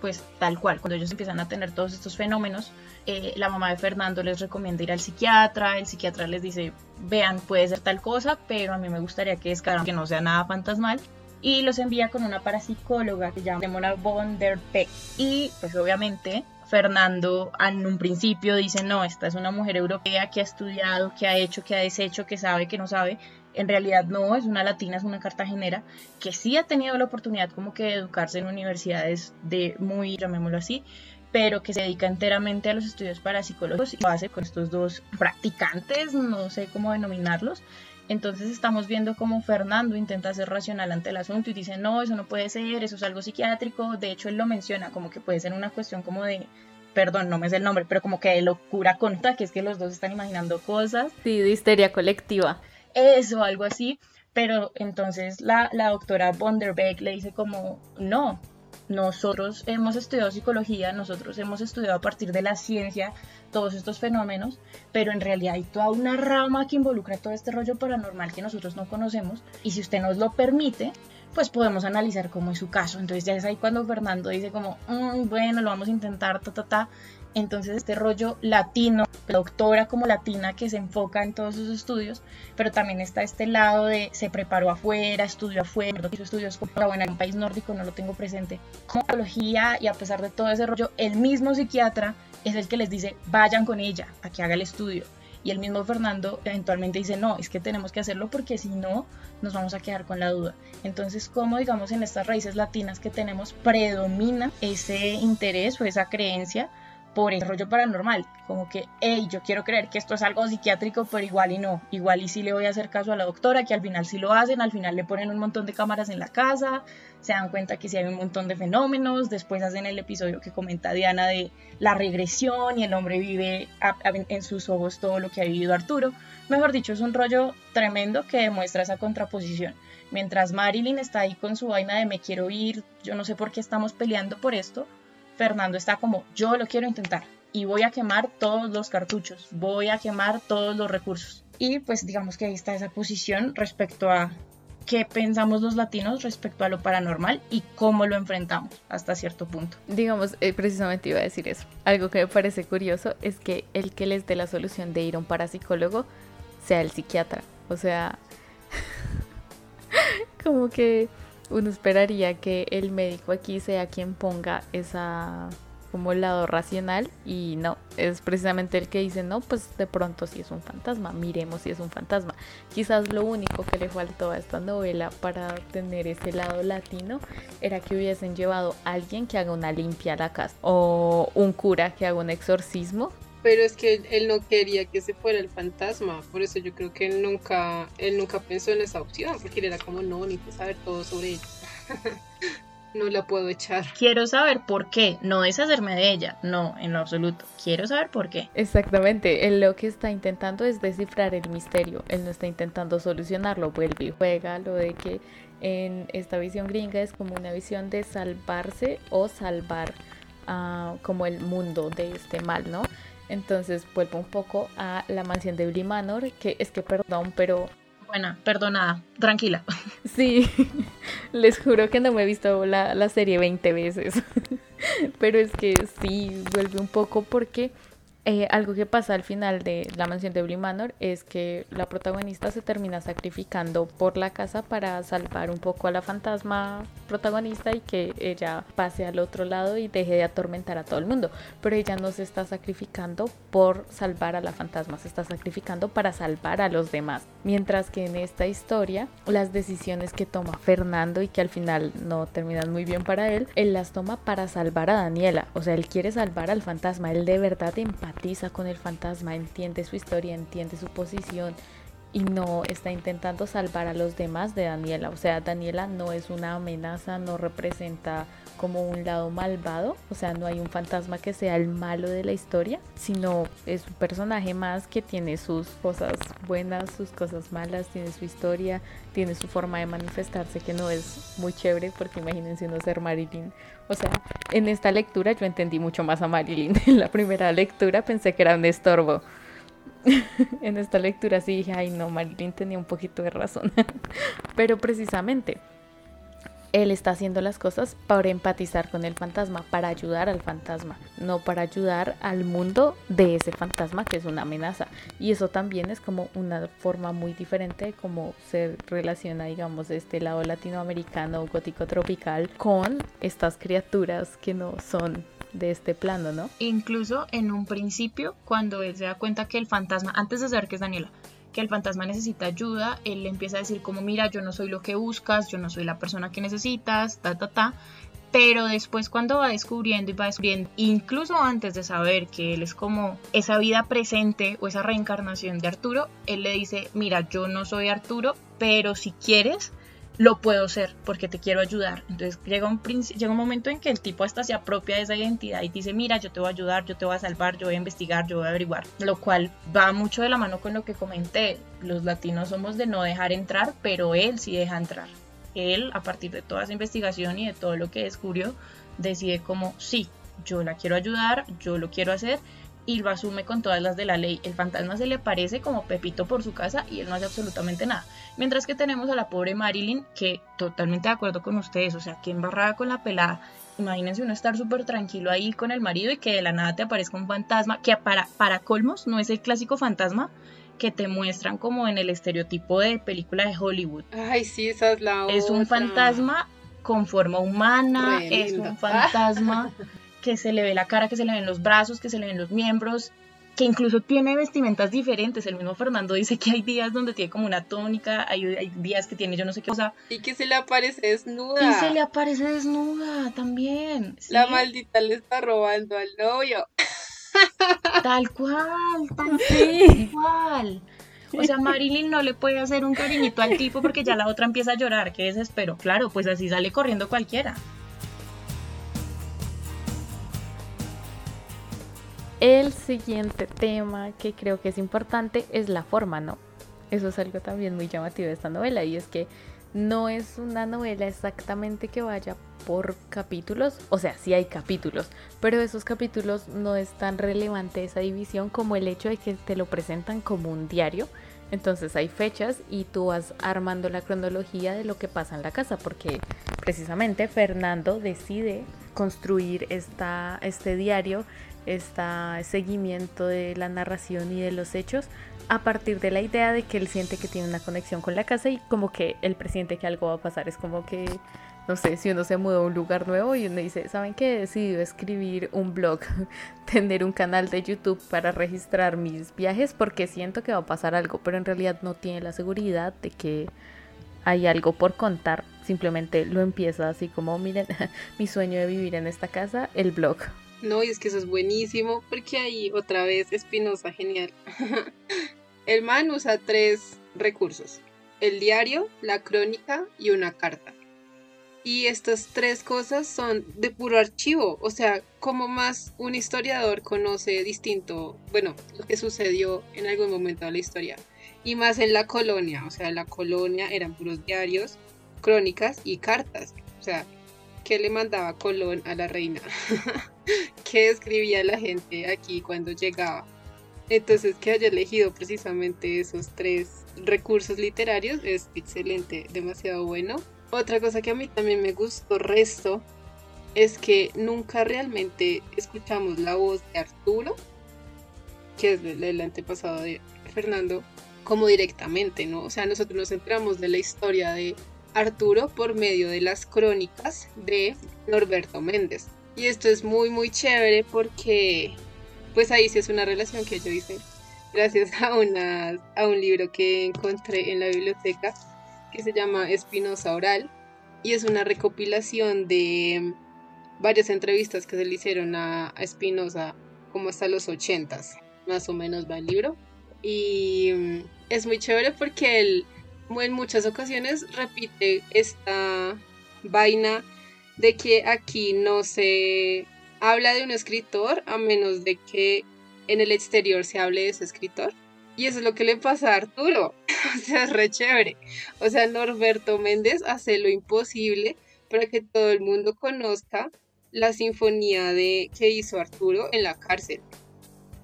Speaker 2: pues tal cual, cuando ellos empiezan a tener todos estos fenómenos, eh, la mamá de Fernando les recomienda ir al psiquiatra, el psiquiatra les dice, vean, puede ser tal cosa, pero a mí me gustaría que descarguen que no sea nada fantasmal, y los envía con una parapsicóloga que llama Demona von der Peck. Y pues obviamente Fernando en un principio dice, no, esta es una mujer europea que ha estudiado, que ha hecho, que ha deshecho, que sabe, que no sabe. En realidad no, es una latina, es una cartagenera, que sí ha tenido la oportunidad como que de educarse en universidades de muy, llamémoslo así, pero que se dedica enteramente a los estudios parapsicológicos y lo hace con estos dos practicantes, no sé cómo denominarlos, Entonces estamos viendo cómo Fernando intenta ser racional ante el asunto y dice, no, eso no puede ser, eso es algo psiquiátrico. De hecho, él lo menciona como que puede ser una cuestión como de, perdón, no me es el nombre, pero como que de locura conta, que es que los dos están imaginando cosas.
Speaker 1: Sí, de histeria colectiva.
Speaker 2: Eso, algo así. Pero entonces la, la doctora Vonderbeck le dice como, no, nosotros hemos estudiado psicología, nosotros hemos estudiado a partir de la ciencia todos estos fenómenos, pero en realidad hay toda una rama que involucra todo este rollo paranormal que nosotros no conocemos y si usted nos lo permite, pues podemos analizar cómo es su caso. Entonces ya es ahí cuando Fernando dice como, mm, bueno, lo vamos a intentar, ta, ta, ta. Entonces este rollo latino, la doctora como latina que se enfoca en todos sus estudios, pero también está este lado de se preparó afuera, estudió afuera, hizo estudios como la buena en un país nórdico, no lo tengo presente, como biología y a pesar de todo ese rollo, el mismo psiquiatra es el que les dice vayan con ella a que haga el estudio. Y el mismo Fernando eventualmente dice, no, es que tenemos que hacerlo porque si no, nos vamos a quedar con la duda. Entonces, como digamos en estas raíces latinas que tenemos, predomina ese interés o esa creencia por el rollo paranormal, como que, hey, yo quiero creer que esto es algo psiquiátrico, pero igual y no, igual y sí le voy a hacer caso a la doctora, que al final sí lo hacen, al final le ponen un montón de cámaras en la casa, se dan cuenta que sí hay un montón de fenómenos, después hacen el episodio que comenta Diana de la regresión y el hombre vive en sus ojos todo lo que ha vivido Arturo. Mejor dicho, es un rollo tremendo que demuestra esa contraposición. Mientras Marilyn está ahí con su vaina de me quiero ir, yo no sé por qué estamos peleando por esto, Fernando está como, yo lo quiero intentar y voy a quemar todos los cartuchos, voy a quemar todos los recursos. Y pues digamos que ahí está esa posición respecto a qué pensamos los latinos respecto a lo paranormal y cómo lo enfrentamos hasta cierto punto.
Speaker 1: Digamos, eh, precisamente iba a decir eso. Algo que me parece curioso es que el que les dé la solución de ir a un parapsicólogo sea el psiquiatra. O sea, como que uno esperaría que el médico aquí sea quien ponga esa como lado racional y no, es precisamente el que dice, no, pues de pronto si es un fantasma, miremos si es un fantasma. Quizás lo único que le faltó a esta novela para tener ese lado latino era que hubiesen llevado a alguien que haga una limpia a la casa o un cura que haga un exorcismo
Speaker 3: pero es que él no quería que se fuera el fantasma, por eso yo creo que él nunca, él nunca pensó en esa opción, porque él era como, no, ni saber todo sobre ella. no la puedo echar.
Speaker 2: Quiero saber por qué, no deshacerme de ella, no, en lo absoluto. Quiero saber por qué.
Speaker 1: Exactamente, él lo que está intentando es descifrar el misterio, él no está intentando solucionarlo, vuelve y juega lo de que en esta visión gringa es como una visión de salvarse o salvar uh, como el mundo de este mal, ¿no? Entonces vuelvo un poco a la mansión de Billy Manor, que es que perdón, pero...
Speaker 2: Buena, perdonada, tranquila.
Speaker 1: Sí, les juro que no me he visto la, la serie 20 veces, pero es que sí, vuelve un poco porque eh, algo que pasa al final de la mansión de Bly Manor es que la protagonista se termina sacrificando por la casa para salvar un poco a la fantasma protagonista y que ella pase al otro lado y deje de atormentar a todo el mundo. Pero ella no se está sacrificando por salvar a la fantasma, se está sacrificando para salvar a los demás. Mientras que en esta historia, las decisiones que toma Fernando y que al final no terminan muy bien para él, él las toma para salvar a Daniela. O sea, él quiere salvar al fantasma, él de verdad empata con el fantasma, entiende su historia, entiende su posición y no está intentando salvar a los demás de Daniela. O sea, Daniela no es una amenaza, no representa como un lado malvado, o sea, no hay un fantasma que sea el malo de la historia, sino es un personaje más que tiene sus cosas buenas, sus cosas malas, tiene su historia, tiene su forma de manifestarse que no es muy chévere, porque imagínense no ser Marilyn. O sea, en esta lectura yo entendí mucho más a Marilyn. En la primera lectura pensé que era un estorbo. en esta lectura sí dije, ay no, Marilyn tenía un poquito de razón. Pero precisamente él está haciendo las cosas para empatizar con el fantasma, para ayudar al fantasma, no para ayudar al mundo de ese fantasma que es una amenaza. Y eso también es como una forma muy diferente de cómo se relaciona, digamos, este lado latinoamericano gótico tropical con estas criaturas que no son de este plano, ¿no?
Speaker 2: Incluso en un principio, cuando él se da cuenta que el fantasma, antes de saber que es Daniela, que el fantasma necesita ayuda, él le empieza a decir como, mira, yo no soy lo que buscas, yo no soy la persona que necesitas, ta, ta, ta. pero después cuando va descubriendo y va descubriendo, incluso antes de saber que él es como esa vida presente o esa reencarnación de Arturo, él le dice, mira, yo no soy Arturo, pero si quieres, lo puedo ser porque te quiero ayudar. Entonces llega un, llega un momento en que el tipo hasta se apropia de esa identidad y dice, mira, yo te voy a ayudar, yo te voy a salvar, yo voy a investigar, yo voy a averiguar. Lo cual va mucho de la mano con lo que comenté. Los latinos somos de no dejar entrar, pero él sí deja entrar. Él, a partir de toda esa investigación y de todo lo que descubrió, decide como, sí, yo la quiero ayudar, yo lo quiero hacer y lo asume con todas las de la ley. El fantasma se le parece como Pepito por su casa y él no hace absolutamente nada. Mientras que tenemos a la pobre Marilyn, que totalmente de acuerdo con ustedes, o sea, que embarrada con la pelada. Imagínense uno estar súper tranquilo ahí con el marido y que de la nada te aparezca un fantasma, que para, para colmos no es el clásico fantasma que te muestran como en el estereotipo de película de Hollywood.
Speaker 3: Ay, sí, esa es la
Speaker 2: Es un fantasma con forma humana, es un fantasma que se le ve la cara, que se le ven los brazos, que se le ven los miembros, que incluso tiene vestimentas diferentes. El mismo Fernando dice que hay días donde tiene como una tónica, hay, días que tiene yo no sé qué cosa.
Speaker 3: Y que se le aparece desnuda.
Speaker 2: Y se le aparece desnuda también.
Speaker 3: La maldita le está robando al novio.
Speaker 2: Tal cual, tal cual. O sea, Marilyn no le puede hacer un cariñito al tipo porque ya la otra empieza a llorar, qué desespero. Claro, pues así sale corriendo cualquiera.
Speaker 1: El siguiente tema que creo que es importante es la forma, ¿no? Eso es algo también muy llamativo de esta novela y es que no es una novela exactamente que vaya por capítulos, o sea, sí hay capítulos, pero esos capítulos no es tan relevante esa división como el hecho de que te lo presentan como un diario. Entonces hay fechas y tú vas armando la cronología de lo que pasa en la casa, porque precisamente Fernando decide construir esta, este diario este seguimiento de la narración y de los hechos a partir de la idea de que él siente que tiene una conexión con la casa y como que él presiente que algo va a pasar. Es como que, no sé, si uno se muda a un lugar nuevo y uno dice, ¿saben qué? He decidido escribir un blog, tener un canal de YouTube para registrar mis viajes porque siento que va a pasar algo, pero en realidad no tiene la seguridad de que hay algo por contar. Simplemente lo empieza así como, miren, mi sueño de vivir en esta casa, el blog.
Speaker 3: No, y es que eso es buenísimo porque ahí otra vez Espinosa, genial. el man usa tres recursos, el diario, la crónica y una carta. Y estas tres cosas son de puro archivo, o sea, como más un historiador conoce distinto, bueno, lo que sucedió en algún momento de la historia. Y más en la colonia, o sea, la colonia eran puros diarios, crónicas y cartas. O sea, ¿qué le mandaba Colón a la reina? ¿Qué escribía la gente aquí cuando llegaba? Entonces, que haya elegido precisamente esos tres recursos literarios es excelente, demasiado bueno. Otra cosa que a mí también me gustó resto es que nunca realmente escuchamos la voz de Arturo, que es el antepasado de Fernando, como directamente, ¿no? O sea, nosotros nos enteramos de la historia de Arturo por medio de las crónicas de Norberto Méndez. Y esto es muy, muy chévere porque pues ahí sí es una relación que yo hice gracias a, una, a un libro que encontré en la biblioteca que se llama Espinosa Oral y es una recopilación de varias entrevistas que se le hicieron a, Espinosa como hasta los ochentas, más o menos va el libro. Y mm, es muy chévere porque él en muchas ocasiones repite esta vaina de que aquí no se habla de un escritor a menos de que en el exterior se hable de ese escritor. Y eso es lo que le pasa a Arturo. o sea, es re chévere. O sea, Norberto Méndez hace lo imposible para que todo el mundo conozca la sinfonía de que hizo Arturo en la cárcel.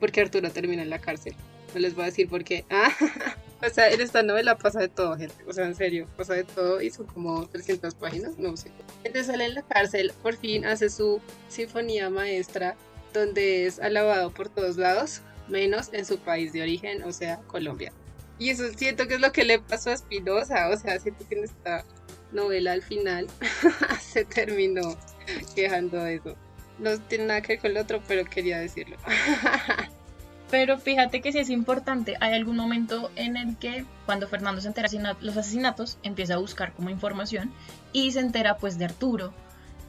Speaker 3: Porque Arturo termina en la cárcel. No les voy a decir por qué. Ah, o sea, en esta novela pasa de todo, gente. O sea, en serio, pasa de todo. Hizo como 300 páginas, no sé. Entonces sale en la cárcel, por fin hace su sinfonía maestra, donde es alabado por todos lados, menos en su país de origen, o sea, Colombia. Y eso siento que es lo que le pasó a Espinosa. O sea, siento que en esta novela al final se terminó quejando de eso. No tiene nada que ver con el otro, pero quería decirlo.
Speaker 2: Pero fíjate que sí es importante, hay algún momento en el que cuando Fernando se entera de los asesinatos, empieza a buscar como información y se entera pues de Arturo.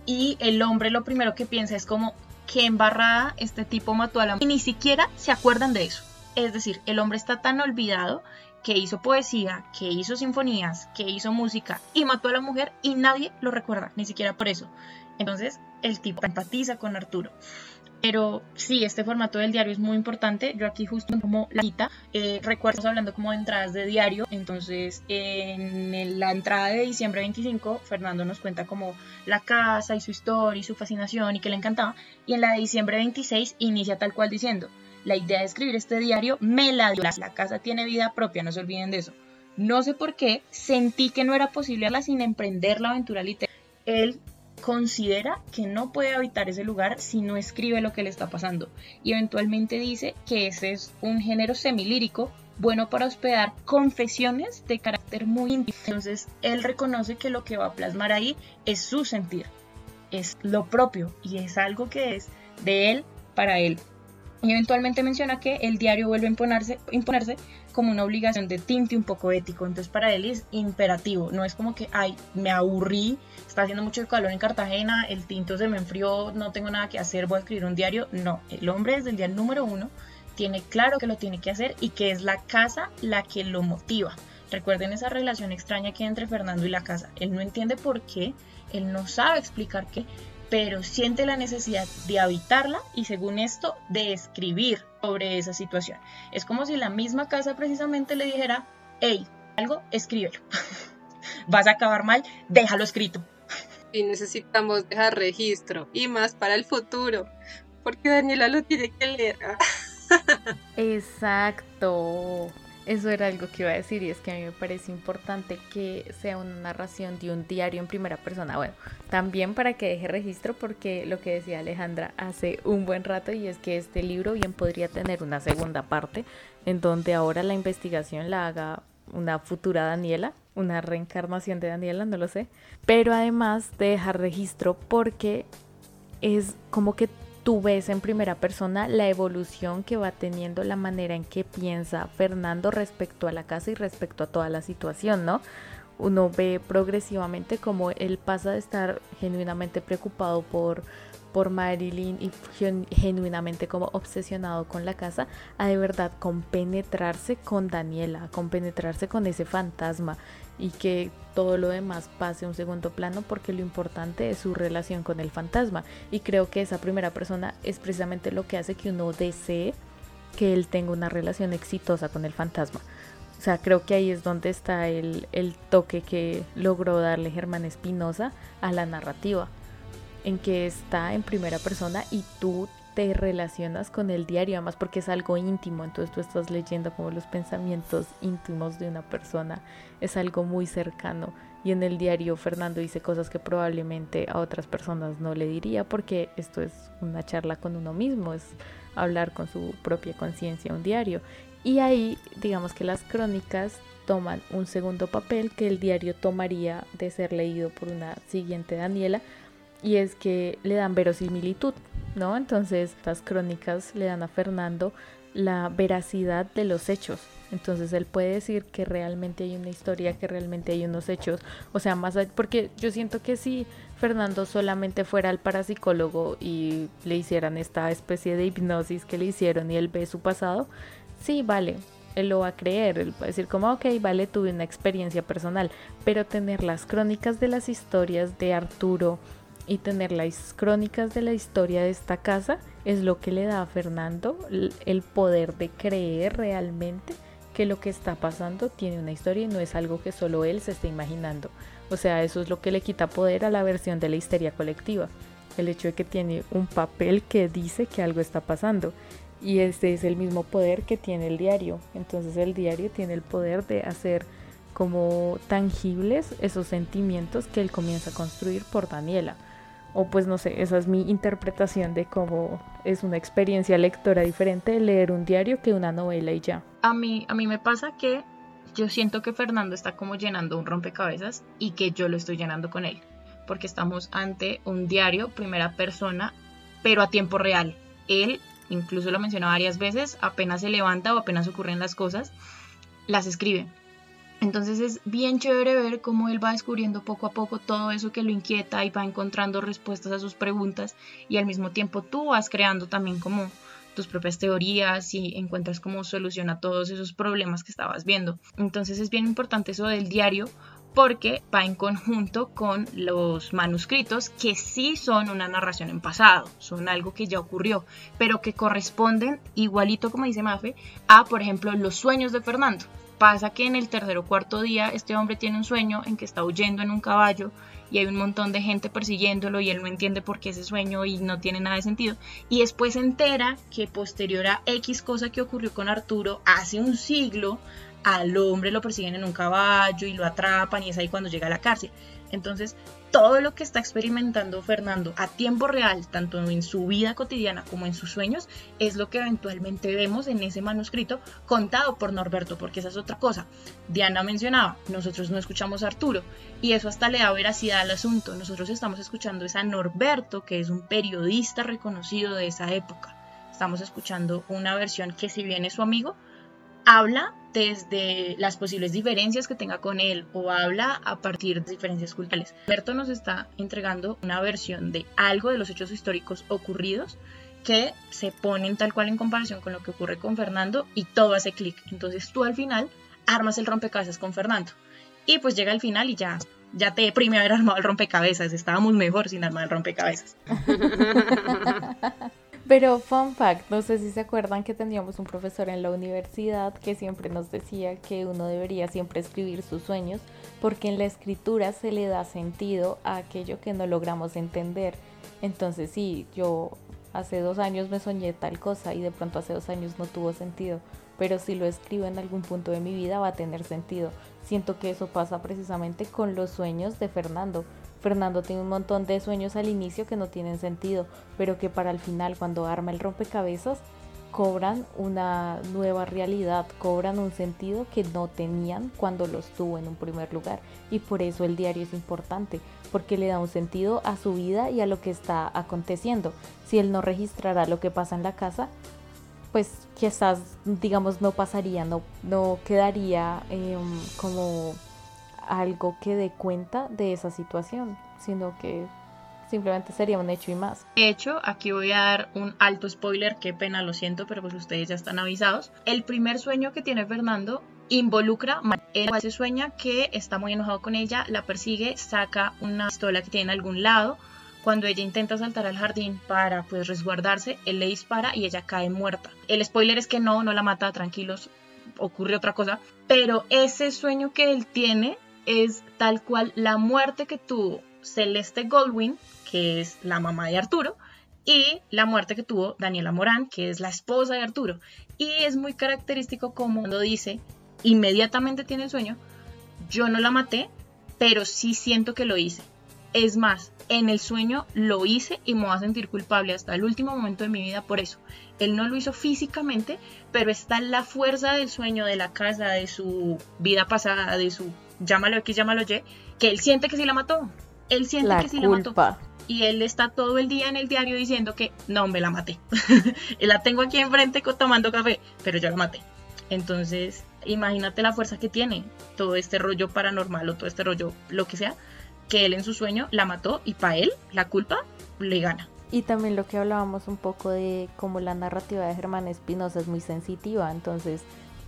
Speaker 2: y el hombre lo primero que piensa es como, qué embarrada este tipo mató a la mujer. Y ni siquiera se acuerdan de eso. Es decir, el hombre está tan olvidado que hizo poesía, que hizo sinfonías, que hizo música y mató a la mujer y nadie lo recuerda, ni siquiera por eso. Entonces el tipo empatiza con Arturo. Pero sí, este formato del diario es muy importante. Yo aquí justo como la cita, eh, recuerdo hablando como de entradas de diario. Entonces, en la entrada de diciembre 25, Fernando nos cuenta como la casa y su historia y su fascinación y que le encantaba. Y en la de diciembre 26 inicia tal cual diciendo, la idea de escribir este diario me la dio. La casa tiene vida propia, no se olviden de eso. No sé por qué, sentí que no era posible hablar sin emprender la aventura literaria. Él considera que no puede habitar ese lugar si no escribe lo que le está pasando y eventualmente dice que ese es un género semilírico bueno para hospedar confesiones de carácter muy íntimo. Entonces él reconoce que lo que va a plasmar ahí es su sentir, es lo propio y es algo que es de él para él. Y eventualmente menciona que el diario vuelve a imponerse, imponerse como una obligación de tinte un poco ético. Entonces para él es imperativo. No es como que, ay, me aburrí, está haciendo mucho calor en Cartagena, el tinto se me enfrió, no tengo nada que hacer, voy a escribir un diario. No, el hombre desde el día número uno tiene claro que lo tiene que hacer y que es la casa la que lo motiva. Recuerden esa relación extraña que hay entre Fernando y la casa. Él no entiende por qué, él no sabe explicar qué, pero siente la necesidad de habitarla y según esto de escribir sobre esa situación. Es como si la misma casa precisamente le dijera, hey, algo, escríbelo. Vas a acabar mal, déjalo escrito.
Speaker 3: Y necesitamos dejar registro y más para el futuro, porque Daniela lo tiene que leer.
Speaker 1: Exacto. Eso era algo que iba a decir y es que a mí me parece importante que sea una narración de un diario en primera persona. Bueno, también para que deje registro porque lo que decía Alejandra hace un buen rato y es que este libro bien podría tener una segunda parte en donde ahora la investigación la haga una futura Daniela, una reencarnación de Daniela, no lo sé. Pero además de dejar registro porque es como que tú ves en primera persona la evolución que va teniendo la manera en que piensa Fernando respecto a la casa y respecto a toda la situación, ¿no? Uno ve progresivamente como él pasa de estar genuinamente preocupado por, por Marilyn y genuinamente como obsesionado con la casa, a de verdad compenetrarse con Daniela, compenetrarse con ese fantasma y que todo lo demás pase a un segundo plano porque lo importante es su relación con el fantasma y creo que esa primera persona es precisamente lo que hace que uno desee que él tenga una relación exitosa con el fantasma. O sea, creo que ahí es donde está el, el toque que logró darle Germán Espinosa a la narrativa, en que está en primera persona y tú te relacionas con el diario, además porque es algo íntimo, entonces tú estás leyendo como los pensamientos íntimos de una persona, es algo muy cercano. Y en el diario Fernando dice cosas que probablemente a otras personas no le diría porque esto es una charla con uno mismo, es hablar con su propia conciencia, un diario. Y ahí digamos que las crónicas toman un segundo papel que el diario tomaría de ser leído por una siguiente Daniela y es que le dan verosimilitud, ¿no? Entonces estas crónicas le dan a Fernando la veracidad de los hechos. Entonces él puede decir que realmente hay una historia, que realmente hay unos hechos. O sea, más porque yo siento que si Fernando solamente fuera al parapsicólogo y le hicieran esta especie de hipnosis que le hicieron y él ve su pasado, sí, vale, él lo va a creer, él va a decir como, ok, vale, tuve una experiencia personal, pero tener las crónicas de las historias de Arturo, y tener las crónicas de la historia de esta casa es lo que le da a Fernando el poder de creer realmente que lo que está pasando tiene una historia y no es algo que solo él se esté imaginando. O sea, eso es lo que le quita poder a la versión de la histeria colectiva. El hecho de que tiene un papel que dice que algo está pasando. Y este es el mismo poder que tiene el diario. Entonces el diario tiene el poder de hacer como tangibles esos sentimientos que él comienza a construir por Daniela o pues no sé, esa es mi interpretación de cómo es una experiencia lectora diferente leer un diario que una novela y ya.
Speaker 2: A mí, a mí me pasa que yo siento que Fernando está como llenando un rompecabezas y que yo lo estoy llenando con él, porque estamos ante un diario, primera persona, pero a tiempo real. Él, incluso lo menciona varias veces, apenas se levanta o apenas ocurren las cosas, las escribe. Entonces es bien chévere ver cómo él va descubriendo poco a poco todo eso que lo inquieta y va encontrando respuestas a sus preguntas y al mismo tiempo tú vas creando también como tus propias teorías y encuentras cómo solución a todos esos problemas que estabas viendo. Entonces es bien importante eso del diario porque va en conjunto con los manuscritos que sí son una narración en pasado, son algo que ya ocurrió, pero que corresponden igualito como dice Mafe a por ejemplo los sueños de Fernando. Pasa que en el tercer o cuarto día este hombre tiene un sueño en que está huyendo en un caballo y hay un montón de gente persiguiéndolo y él no entiende por qué ese sueño y no tiene nada de sentido. Y después se entera que posterior a X cosa que ocurrió con Arturo hace un siglo, al hombre lo persiguen en un caballo y lo atrapan y es ahí cuando llega a la cárcel. Entonces, todo lo que está experimentando Fernando a tiempo real, tanto en su vida cotidiana como en sus sueños, es lo que eventualmente vemos en ese manuscrito contado por Norberto, porque esa es otra cosa. Diana mencionaba, nosotros no escuchamos a Arturo y eso hasta le da veracidad al asunto. Nosotros estamos escuchando a Norberto, que es un periodista reconocido de esa época. Estamos escuchando una versión que si bien es su amigo, habla desde las posibles diferencias que tenga con él o habla a partir de diferencias culturales. Alberto nos está entregando una versión de algo de los hechos históricos ocurridos que se ponen tal cual en comparación con lo que ocurre con Fernando y todo hace clic. Entonces tú al final armas el rompecabezas con Fernando y pues llega al final y ya ya te deprime haber armado el rompecabezas. Estábamos mejor sin armar el rompecabezas.
Speaker 1: Pero fun fact, no sé si se acuerdan que teníamos un profesor en la universidad que siempre nos decía que uno debería siempre escribir sus sueños porque en la escritura se le da sentido a aquello que no logramos entender. Entonces sí, yo hace dos años me soñé tal cosa y de pronto hace dos años no tuvo sentido, pero si lo escribo en algún punto de mi vida va a tener sentido. Siento que eso pasa precisamente con los sueños de Fernando. Fernando tiene un montón de sueños al inicio que no tienen sentido, pero que para el final, cuando arma el rompecabezas, cobran una nueva realidad, cobran un sentido que no tenían cuando los tuvo en un primer lugar. Y por eso el diario es importante, porque le da un sentido a su vida y a lo que está aconteciendo. Si él no registrara lo que pasa en la casa, pues quizás, digamos, no pasaría, no, no quedaría em, como algo que dé cuenta de esa situación, sino que simplemente sería un hecho y más.
Speaker 2: De hecho, aquí voy a dar un alto spoiler, qué pena, lo siento, pero pues ustedes ya están avisados. El primer sueño que tiene Fernando involucra a se sueña que está muy enojado con ella, la persigue, saca una pistola que tiene en algún lado. Cuando ella intenta saltar al jardín para pues resguardarse, él le dispara y ella cae muerta. El spoiler es que no, no la mata, tranquilos, ocurre otra cosa. Pero ese sueño que él tiene es tal cual la muerte que tuvo Celeste Goldwyn, que es la mamá de Arturo, y la muerte que tuvo Daniela Morán, que es la esposa de Arturo. Y es muy característico como cuando dice, inmediatamente tiene el sueño, yo no la maté, pero sí siento que lo hice. Es más, en el sueño lo hice y me voy a sentir culpable hasta el último momento de mi vida por eso. Él no lo hizo físicamente, pero está la fuerza del sueño, de la casa, de su vida pasada, de su llámalo X, llámalo Y, que él siente que sí la mató. Él siente que sí la mató. Y él está todo el día en el diario diciendo que no, me la maté. la tengo aquí enfrente tomando café, pero yo la maté. Entonces, imagínate la fuerza que tiene todo este rollo paranormal o todo este rollo, lo que sea, que él en su sueño la mató y para él la culpa le gana.
Speaker 1: Y también lo que hablábamos un poco de cómo la narrativa de Germán Espinosa es muy sensitiva, entonces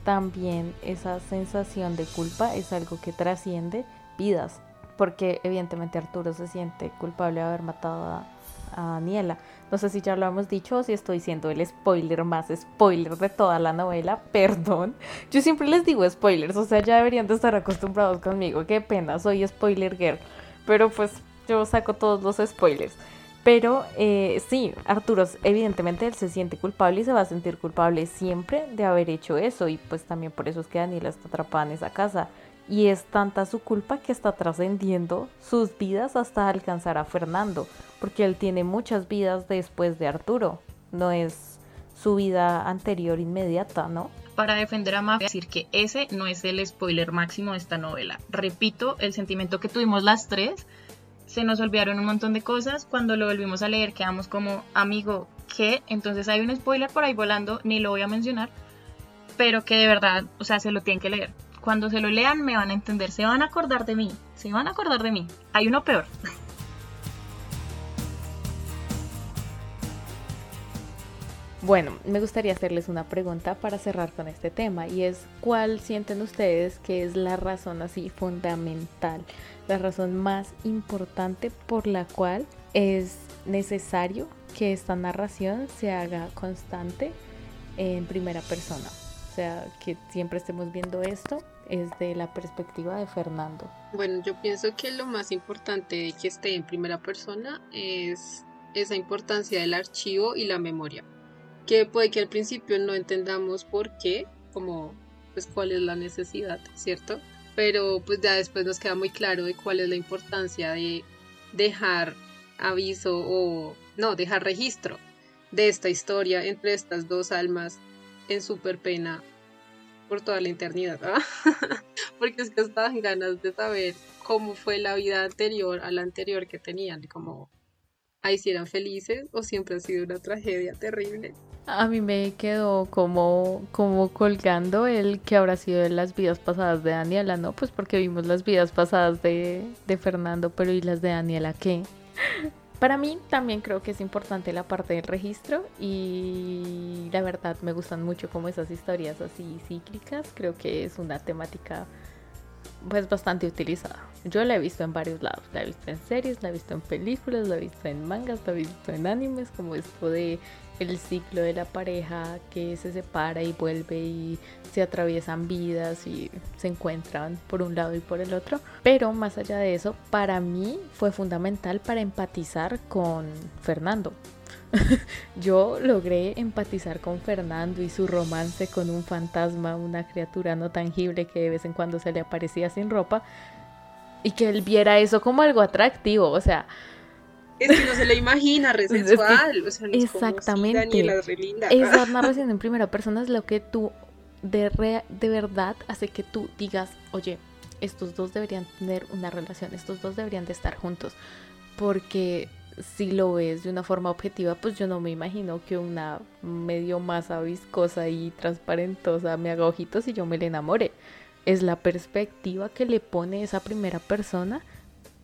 Speaker 1: también esa sensación de culpa es algo que trasciende vidas, porque evidentemente Arturo se siente culpable de haber matado a, Daniela. No sé si ya lo hemos dicho o si estoy siendo el spoiler más spoiler de toda la novela, perdón. Yo siempre les digo spoilers, o sea, ya deberían de estar acostumbrados conmigo, qué pena, soy spoiler girl, pero pues yo saco todos los spoilers. Pero eh, sí, Arturo, evidentemente él se siente culpable y se va a sentir culpable siempre de haber hecho eso. Y pues también por eso es que Daniela está atrapada en esa casa. Y es tanta su culpa que está trascendiendo sus vidas hasta alcanzar a Fernando. Porque él tiene muchas vidas después de Arturo. No es su vida anterior inmediata, ¿no?
Speaker 2: Para defender a Mafia, decir que ese no es el spoiler máximo de esta novela. Repito, el sentimiento que tuvimos las tres se nos olvidaron un montón de cosas. Cuando lo volvimos a leer quedamos como, amigo, ¿qué? Entonces hay un spoiler por ahí volando, ni lo voy a mencionar, pero que de verdad, o sea, se lo tienen que leer. Cuando se lo lean me van a entender, se van a acordar de mí, se van a acordar de mí. Hay uno peor.
Speaker 1: Bueno, me gustaría hacerles una pregunta para cerrar con este tema y es ¿cuál sienten ustedes que es la razón así fundamental, la razón más importante por la cual es necesario que esta narración se haga constante en primera persona? O sea, que siempre estemos viendo esto desde la perspectiva de Fernando.
Speaker 3: Bueno, yo pienso que lo más importante de que esté en primera persona es esa importancia del archivo y la memoria que puede que al principio no entendamos por qué, como pues cuál es la necesidad, ¿cierto? Pero pues ya después nos queda muy claro de cuál es la importancia de dejar aviso o no, dejar registro de esta historia entre estas dos almas en super pena por toda la eternidad, porque es que estaban ganas de saber cómo fue la vida anterior a la anterior que tenían, como ahí si eran felices o siempre ha sido una tragedia terrible.
Speaker 1: A mí me quedó como, como colgando el que habrá sido de las vidas pasadas de Daniela, ¿no? Pues porque vimos las vidas pasadas de, de Fernando, pero ¿y las de Daniela qué? Para mí también creo que es importante la parte del registro y la verdad me gustan mucho como esas historias así cíclicas, creo que es una temática pues bastante utilizada. Yo la he visto en varios lados, la he visto en series, la he visto en películas, la he visto en mangas, la he visto en animes, como esto de el ciclo de la pareja que se separa y vuelve y se atraviesan vidas y se encuentran por un lado y por el otro. Pero más allá de eso, para mí fue fundamental para empatizar con Fernando. Yo logré empatizar con Fernando y su romance con un fantasma, una criatura no tangible que de vez en cuando se le aparecía sin ropa y que él viera eso como algo atractivo, o sea...
Speaker 3: Es que no se le imagina, re o sea,
Speaker 1: exactamente. Esa narración en primera persona es lo que tú de, de verdad hace que tú digas, oye, estos dos deberían tener una relación, estos dos deberían de estar juntos, porque si lo ves de una forma objetiva, pues yo no me imagino que una medio masa viscosa y transparentosa me haga ojitos y yo me le enamore. Es la perspectiva que le pone esa primera persona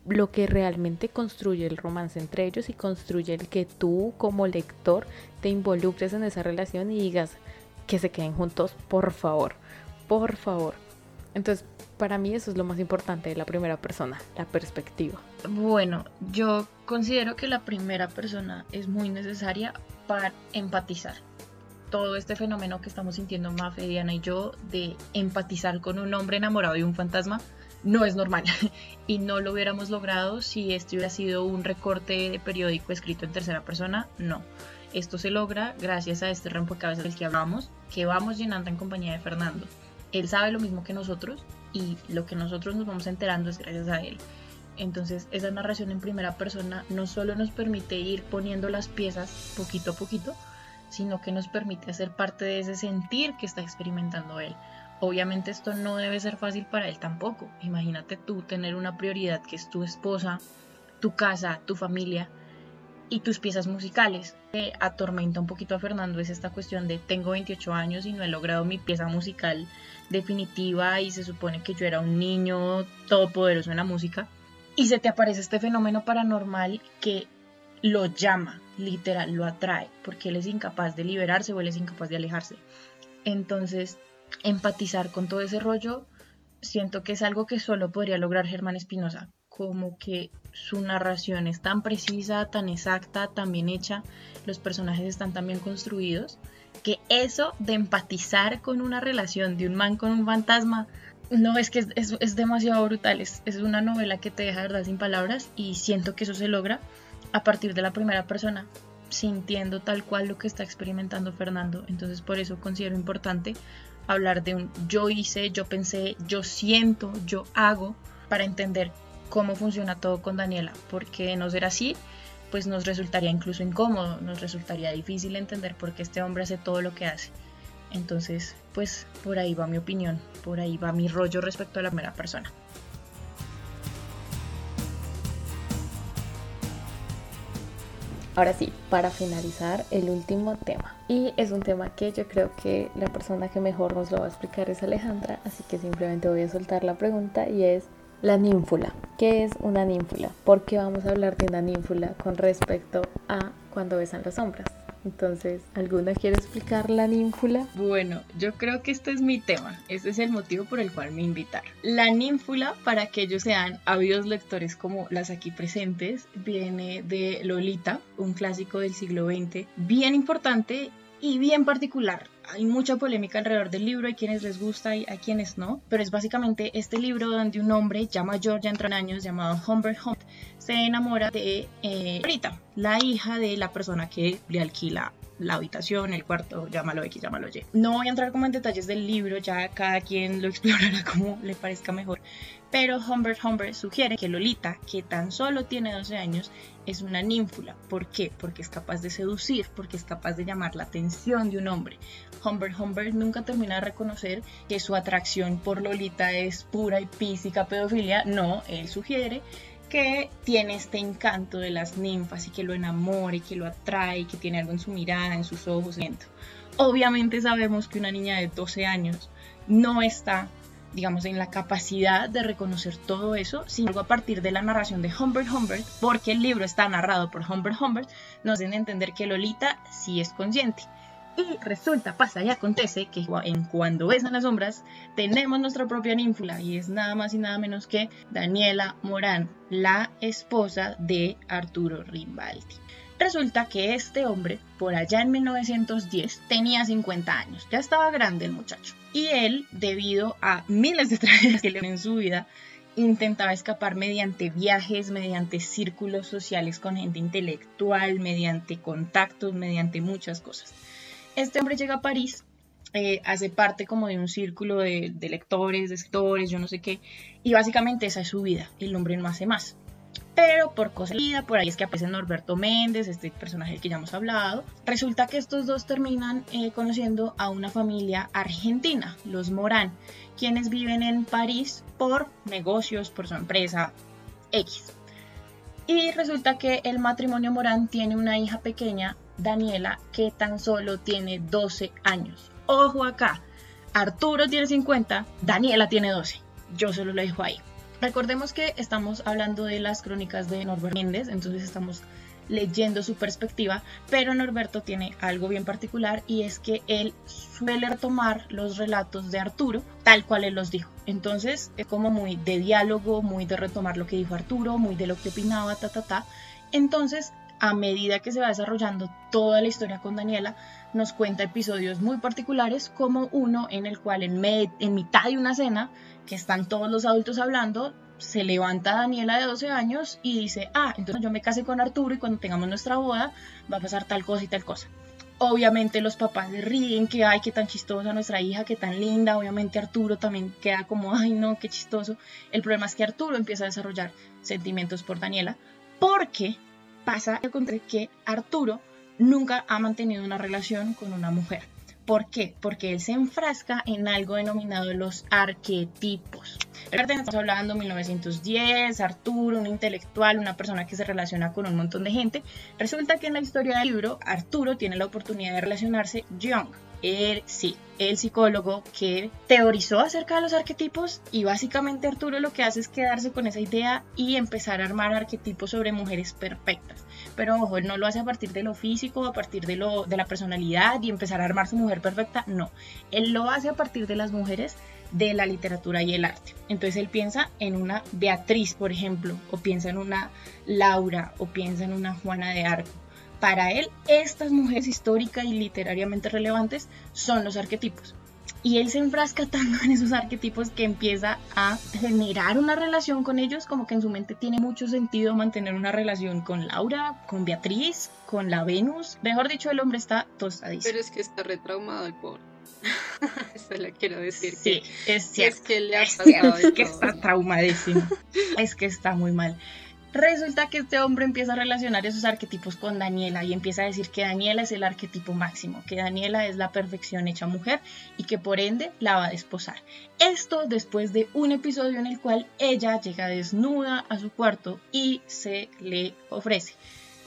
Speaker 1: lo que realmente construye el romance entre ellos y construye el que tú como lector te involucres en esa relación y digas que se queden juntos, por favor, por favor. Entonces, para mí eso es lo más importante de la primera persona, la perspectiva.
Speaker 2: Bueno, yo considero que la primera persona es muy necesaria para empatizar. Todo este fenómeno que estamos sintiendo Mafe, Diana y yo de empatizar con un hombre enamorado y un fantasma no es normal y no lo hubiéramos logrado si esto hubiera sido un recorte de periódico escrito en tercera persona, no. Esto se logra gracias a este rompecabezas del que hablamos, que vamos llenando en compañía de Fernando. Él sabe lo mismo que nosotros, y lo que nosotros nos vamos enterando es gracias a él. Entonces esa narración en primera persona no solo nos permite ir poniendo las piezas poquito a poquito, sino que nos permite hacer parte de ese sentir que está experimentando él. Obviamente esto no debe ser fácil para él tampoco. Imagínate tú tener una prioridad que es tu esposa, tu casa, tu familia y tus piezas musicales. que atormenta un poquito a Fernando es esta cuestión de tengo 28 años y no he logrado mi pieza musical definitiva y se supone que yo era un niño todopoderoso en la música y se te aparece este fenómeno paranormal que lo llama, literal, lo atrae, porque él es incapaz de liberarse o él es incapaz de alejarse. Entonces, empatizar con todo ese rollo, siento que es algo que solo podría lograr Germán Espinosa, como que su narración es tan precisa, tan exacta, tan bien hecha, los personajes están tan bien construidos, que eso de empatizar con una relación de un man con un fantasma, no, es que es, demasiado brutal, es, es, una novela que te deja verdad sin palabras y siento que eso se logra a partir de la primera persona, sintiendo tal cual lo que está experimentando Fernando. Entonces por eso considero importante hablar de un yo hice, yo pensé, yo siento, yo hago, para entender cómo funciona todo con Daniela, porque de no ser así, pues nos resultaría incluso incómodo, nos resultaría difícil entender por qué este hombre hace todo lo que hace. Entonces, pues por ahí va mi opinión, por ahí va mi rollo respecto a la primera persona.
Speaker 1: Ahora sí, para finalizar, el último tema. Y es un tema que yo creo que la persona que mejor nos lo va a explicar es Alejandra, así que simplemente voy a soltar la pregunta y es la ninfula. ¿Qué es una ninfula? ¿Por qué vamos a hablar de una ninfula con respecto a cuando besan las sombras? Entonces, ¿alguna quiere explicar la ninfula?
Speaker 2: Bueno, yo creo que este es mi tema. Este es el motivo por el cual me invitaron. La ninfula, para que sean ávidos lectores como las aquí presentes, viene de Lolita, un clásico del siglo XX, bien importante y bien particular. Hay mucha polémica alrededor del libro, hay quienes les gusta y hay quienes no, pero es básicamente este libro donde un hombre, ya mayor, ya en años, llamado Humbert Hunt, se enamora de eh, Rita, la hija de la persona que le alquila la habitación, el cuarto, llámalo X, llámalo Y. No voy a entrar como en detalles del libro, ya cada quien lo explorará como le parezca mejor, pero Humbert Humbert sugiere que Lolita, que tan solo tiene 12 años, es una ninfula. ¿Por qué? Porque es capaz de seducir, porque es capaz de llamar la atención de un hombre. Humbert Humbert nunca termina de reconocer que su atracción por Lolita es pura y física pedofilia. No, él sugiere que tiene este encanto de las ninfas y que lo enamora y que lo atrae, que tiene algo en su mirada, en sus ojos. Obviamente sabemos que una niña de 12 años no está digamos, en la capacidad de reconocer todo eso, sino a partir de la narración de Humbert Humbert, porque el libro está narrado por Humbert Humbert, nos a entender que Lolita sí es consciente. Y resulta, pasa y acontece que en Cuando besan las sombras tenemos nuestra propia ninfula y es nada más y nada menos que Daniela Morán, la esposa de Arturo Rimbaldi. Resulta que este hombre, por allá en 1910, tenía 50 años, ya estaba grande el muchacho. Y él, debido a miles de tragedias que le en su vida, intentaba escapar mediante viajes, mediante círculos sociales con gente intelectual, mediante contactos, mediante muchas cosas. Este hombre llega a París, eh, hace parte como de un círculo de, de lectores, de escritores, yo no sé qué, y básicamente esa es su vida, el hombre no hace más pero por cosa vida, por ahí es que aparece Norberto Méndez, este personaje del que ya hemos hablado. Resulta que estos dos terminan eh, conociendo a una familia argentina, los Morán, quienes viven en París por negocios, por su empresa X. Y resulta que el matrimonio Morán tiene una hija pequeña, Daniela, que tan solo tiene 12 años. Ojo acá, Arturo tiene 50, Daniela tiene 12. Yo solo lo dejo ahí. Recordemos que estamos hablando de las crónicas de Norberto Méndez, entonces estamos leyendo su perspectiva, pero Norberto tiene algo bien particular y es que él suele retomar los relatos de Arturo tal cual él los dijo. Entonces es como muy de diálogo, muy de retomar lo que dijo Arturo, muy de lo que opinaba, ta, ta, ta. Entonces, a medida que se va desarrollando toda la historia con Daniela, nos cuenta episodios muy particulares, como uno en el cual en, mitad de una cena, que están todos los adultos hablando, se levanta Daniela de 12 años y dice, ah, entonces yo me casé con Arturo y cuando tengamos nuestra boda va a pasar tal cosa y tal cosa. Obviamente los papás ríen, que ay, qué tan chistosa nuestra hija, qué tan linda. Obviamente Arturo también queda como, ay, no, qué chistoso. El problema es que Arturo empieza a desarrollar sentimientos por Daniela porque pasa que Arturo nunca ha mantenido una relación con una mujer. ¿Por qué? Porque él se enfrasca en algo denominado los arquetipos. Estamos hablando de 1910, Arturo, un intelectual, una persona que se relaciona con un montón de gente. Resulta que en la historia del libro, Arturo tiene la oportunidad de relacionarse Young. Él sí, el psicólogo que teorizó acerca de los arquetipos y básicamente Arturo lo que hace es quedarse con esa idea y empezar a armar arquetipos sobre mujeres perfectas. Pero ojo, él no lo hace a partir de lo físico, a partir de, lo, de la personalidad y empezar a armar su mujer perfecta, no. Él lo hace a partir de las mujeres de la literatura y el arte. Entonces él piensa en una Beatriz, por ejemplo, o piensa en una Laura, o piensa en una Juana de Arco. Para él, estas mujeres históricas y literariamente relevantes son los arquetipos. Y él se enfrasca tanto en esos arquetipos que empieza a generar una relación con ellos, como que en su mente tiene mucho sentido mantener una relación con Laura, con Beatriz, con la Venus. Mejor dicho, el hombre está tostadísimo.
Speaker 3: Pero es que está retraumado el pobre. Eso le quiero decir.
Speaker 2: Sí, es cierto.
Speaker 3: Es que le ha pasado
Speaker 2: Es que está traumadísimo. es que está muy mal. Resulta que este hombre empieza a relacionar esos arquetipos con Daniela y empieza a decir que Daniela es el arquetipo máximo, que Daniela es la perfección hecha mujer y que por ende la va a desposar. Esto después de un episodio en el cual ella llega desnuda a su cuarto y se le ofrece.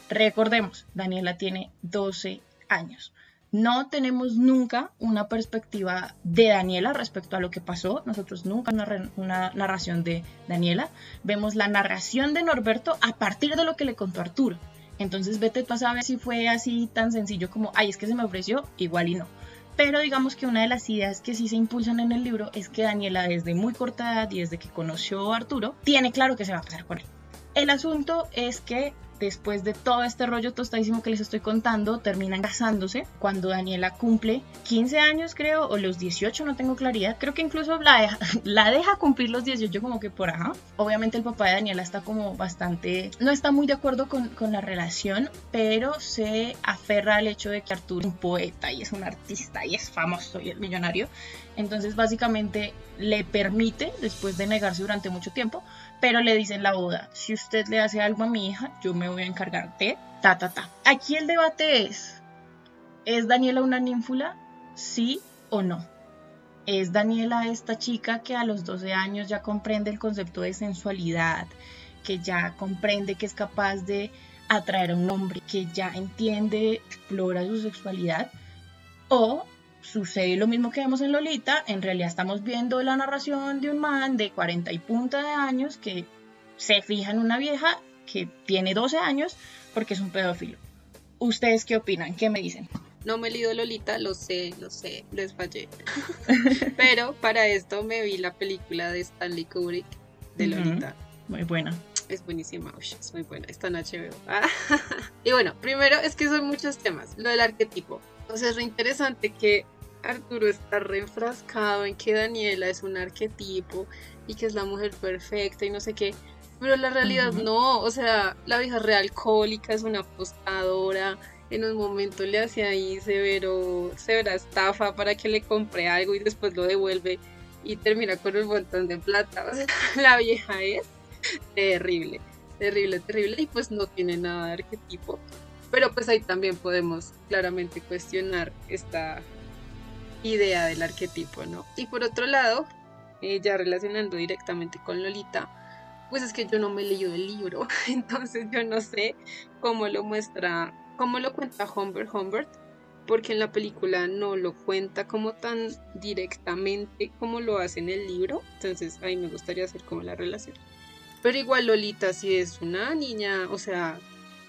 Speaker 2: Recordemos, Daniela tiene 12 años. No tenemos nunca una perspectiva de Daniela respecto a lo que pasó. Nosotros nunca una, narración de Daniela. Vemos la narración de Norberto a partir de lo que le contó Arturo. Entonces vete tú a saber si fue así tan sencillo como, ay, es que se me ofreció, igual y no. Pero digamos que una de las ideas que sí se impulsan en el libro es que Daniela desde muy corta edad y desde que conoció a Arturo, tiene claro que se va a casar con él. El asunto es que después de todo este rollo tostadísimo que les estoy contando, terminan casándose cuando Daniela cumple 15 años, creo, o los 18, no tengo claridad. Creo que incluso la deja, cumplir los 18 como que por ajá. Obviamente el papá de Daniela está como bastante, no está muy de acuerdo con, con la relación, pero se aferra al hecho de que Arturo es un poeta y es un artista y es famoso y es millonario. Entonces básicamente le permite, después de negarse durante mucho tiempo, pero le dice en la boda, si usted le hace algo a mi hija, yo me voy a encargar de ta, ta, ta. Aquí el debate es, ¿es Daniela una ninfula? ¿Sí o no? ¿Es Daniela esta chica que a los 12 años ya comprende el concepto de sensualidad, que ya comprende que es capaz de atraer a un hombre, que ya entiende, explora su sexualidad? ¿O sucede lo mismo que vemos en Lolita, en realidad estamos viendo la narración de un man de 40 y punta de años que se fija en una vieja que tiene 12 años porque es un pedófilo. ¿Ustedes qué opinan? ¿Qué me dicen?
Speaker 3: No me he leído Lolita, lo sé, lo sé, les fallé. Pero para esto me vi la película de Stanley Kubrick de Lolita.
Speaker 2: Muy buena.
Speaker 3: Es buenísima, es muy buena, está en HBO. y bueno, primero es que son muchos temas. Lo del arquetipo. Entonces es re interesante que Arturo está reenfrascado en que Daniela es un arquetipo y que es la mujer perfecta y no sé qué. Pero la realidad no, o sea, la vieja es alcohólica, es una apostadora. En un momento le hace ahí severo, severa estafa para que le compre algo y después lo devuelve y termina con un montón de plata. O sea, la vieja es terrible, terrible, terrible y pues no tiene nada de arquetipo. Pero pues ahí también podemos claramente cuestionar esta idea del arquetipo, ¿no? Y por otro lado, eh, ya relacionando directamente con Lolita, pues es que yo no me he leído el libro, entonces yo no sé cómo lo muestra, cómo lo cuenta Humbert Humbert, porque en la película no lo cuenta como tan directamente como lo hace en el libro, entonces ahí me gustaría hacer como la relación. Pero igual Lolita si es una niña, o sea,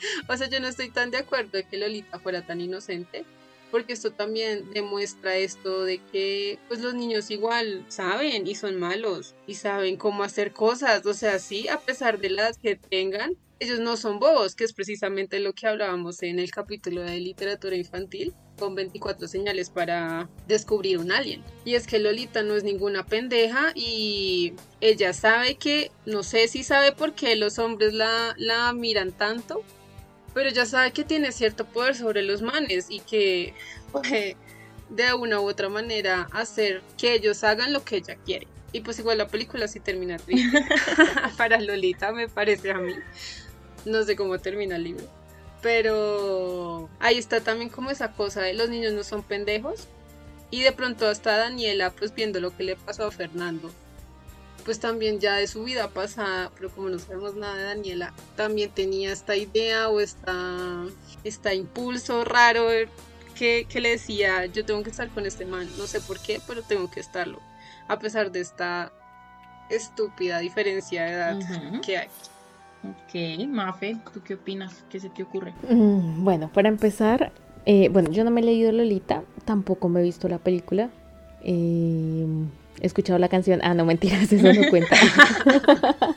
Speaker 3: o sea, yo no estoy tan de acuerdo de que Lolita fuera tan inocente, porque esto también demuestra esto de que pues los niños igual saben y son malos y saben cómo hacer cosas, o sea, sí, a pesar de las que tengan, ellos no son bobos, que es precisamente lo que hablábamos en el capítulo de literatura infantil con 24 señales para descubrir un alien. Y es que Lolita no es ninguna pendeja y ella sabe que, no sé si sabe por qué los hombres la, la miran tanto, pero ya sabe que tiene cierto poder sobre los manes y que puede de una u otra manera hacer que ellos hagan lo que ella quiere. Y pues igual la película sí termina triste. Para Lolita me parece a mí. No sé cómo termina el libro. Pero ahí está también como esa cosa de los niños no son pendejos. Y de pronto hasta Daniela pues viendo lo que le pasó a Fernando pues también ya de su vida pasada, pero como no sabemos nada de Daniela, también tenía esta idea o esta, esta impulso raro que, le decía, yo tengo que estar con este man, no sé por qué, pero tengo que estarlo, a pesar de esta estúpida diferencia de edad que hay.
Speaker 2: Ok, Mafe, ¿tú qué opinas? ¿Qué se te ocurre?
Speaker 1: Mm, bueno, para empezar, eh, bueno, yo no me he leído Lolita, tampoco me he visto la película. Eh, he escuchado la canción. Ah, no, mentiras, eso no cuenta.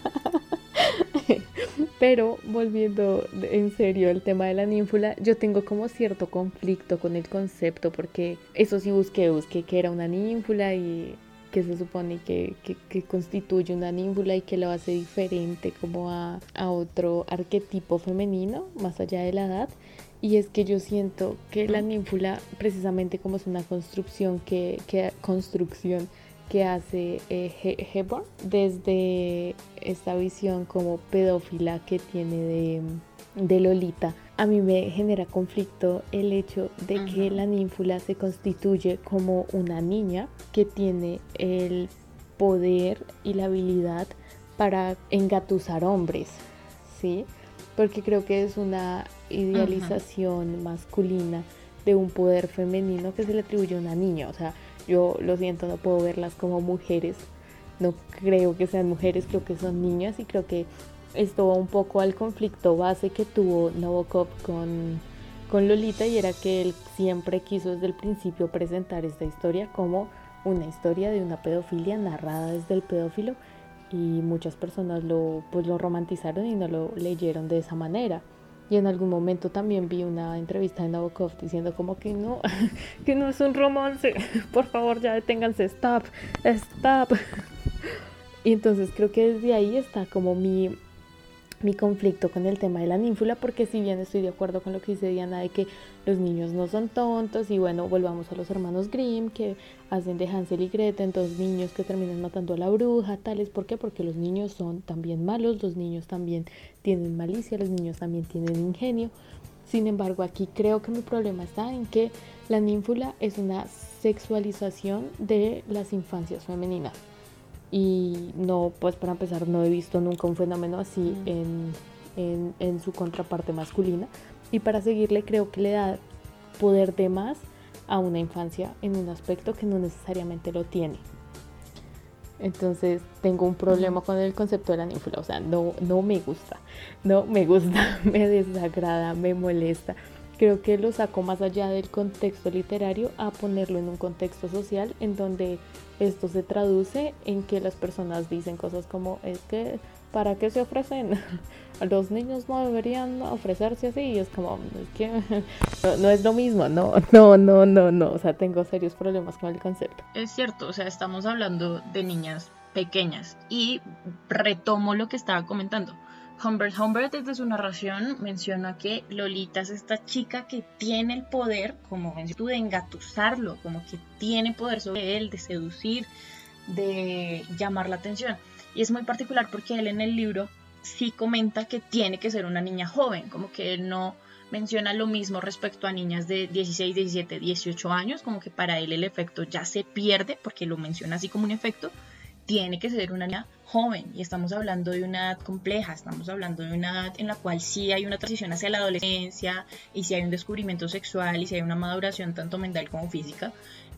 Speaker 1: Pero volviendo en serio al tema de la ninfula, yo tengo como cierto conflicto con el concepto, porque eso sí busqué, busqué que era una ninfula y que se supone que, que, constituye una ninfula y que lo hace diferente como a, a, otro arquetipo femenino, más allá de la edad. Y es que yo siento que la ninfula, precisamente como es una construcción que, que construcción que hace eh, Hepburn desde esta visión como pedófila que tiene de, de, Lolita. A mí me genera conflicto el hecho de que la ninfula se constituye como una niña que tiene el poder y la habilidad para engatusar hombres, ¿sí? porque creo que es una idealización masculina de un poder femenino que se le atribuye a una niña. O sea, yo lo siento, no puedo verlas como mujeres. No creo que sean mujeres, creo que son niñas y creo que esto va un poco al conflicto base que tuvo Nabokov con, con Lolita y era que él siempre quiso desde el principio presentar esta historia como una historia de una pedofilia narrada desde el pedófilo y muchas personas lo, pues lo romantizaron y no lo leyeron de esa manera. Y en algún momento también vi una entrevista de Nabokov diciendo como que no, que no es un romance, por favor ya deténganse, stop, stop. Y entonces creo que desde ahí está como mi, mi conflicto con el tema de la ninfula, porque si bien estoy de acuerdo con lo que dice Diana de que los niños no son tontos, y bueno, volvamos a los hermanos Grimm que hacen de Hansel y Gretel, entonces niños que terminan matando a la bruja, tales, ¿por qué? Porque los niños son también malos, los niños también tienen malicia, los niños también tienen ingenio. Sin embargo, aquí creo que mi problema está en que la ninfula es una sexualización de las infancias femeninas y no, pues para empezar, no he visto nunca un fenómeno así en, en, su contraparte masculina. Y para seguirle creo que le da poder de más a una infancia en un aspecto que no necesariamente lo tiene. Entonces tengo un problema con el concepto de la ninfula, o sea, no, no me gusta, no me gusta, me desagrada, me molesta. Creo que lo saco más allá del contexto literario a ponerlo en un contexto social en donde esto se traduce en que las personas dicen cosas como es que para qué se ofrecen los niños no deberían ofrecerse así y es como es que no, es lo mismo no no no no no o sea tengo serios problemas con el concepto.
Speaker 2: Es cierto o sea estamos hablando de niñas pequeñas. Y retomo lo que estaba comentando Humbert Humbert desde su narración menciona que Lolita es esta chica que tiene el poder, como en de engatusarlo, como que tiene poder sobre él, de seducir, de llamar la atención. Y es muy particular porque él en el libro sí comenta que tiene que ser una niña joven, como que él no menciona lo mismo respecto a niñas de 16, 17, 18 años, como que para él el efecto ya se pierde, porque lo menciona así como un efecto, tiene que ser una niña joven y estamos hablando de una edad compleja, estamos hablando de una edad en la cual sí hay una transición hacia la adolescencia y sí hay un descubrimiento sexual y sí hay una maduración tanto mental como física,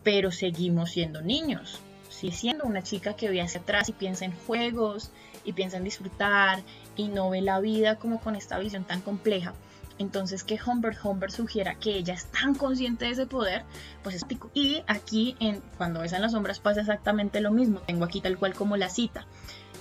Speaker 2: pero seguimos siendo niños. Sigue siendo una chica que ve hacia atrás y piensa en juegos y piensa en disfrutar y no ve la vida como con esta visión tan compleja. Entonces que Humbert Humbert sugiera que ella es tan consciente de ese poder, pues es pico. Y aquí Cuando ves en las sombras pasa exactamente lo mismo. Tengo aquí tal cual como la cita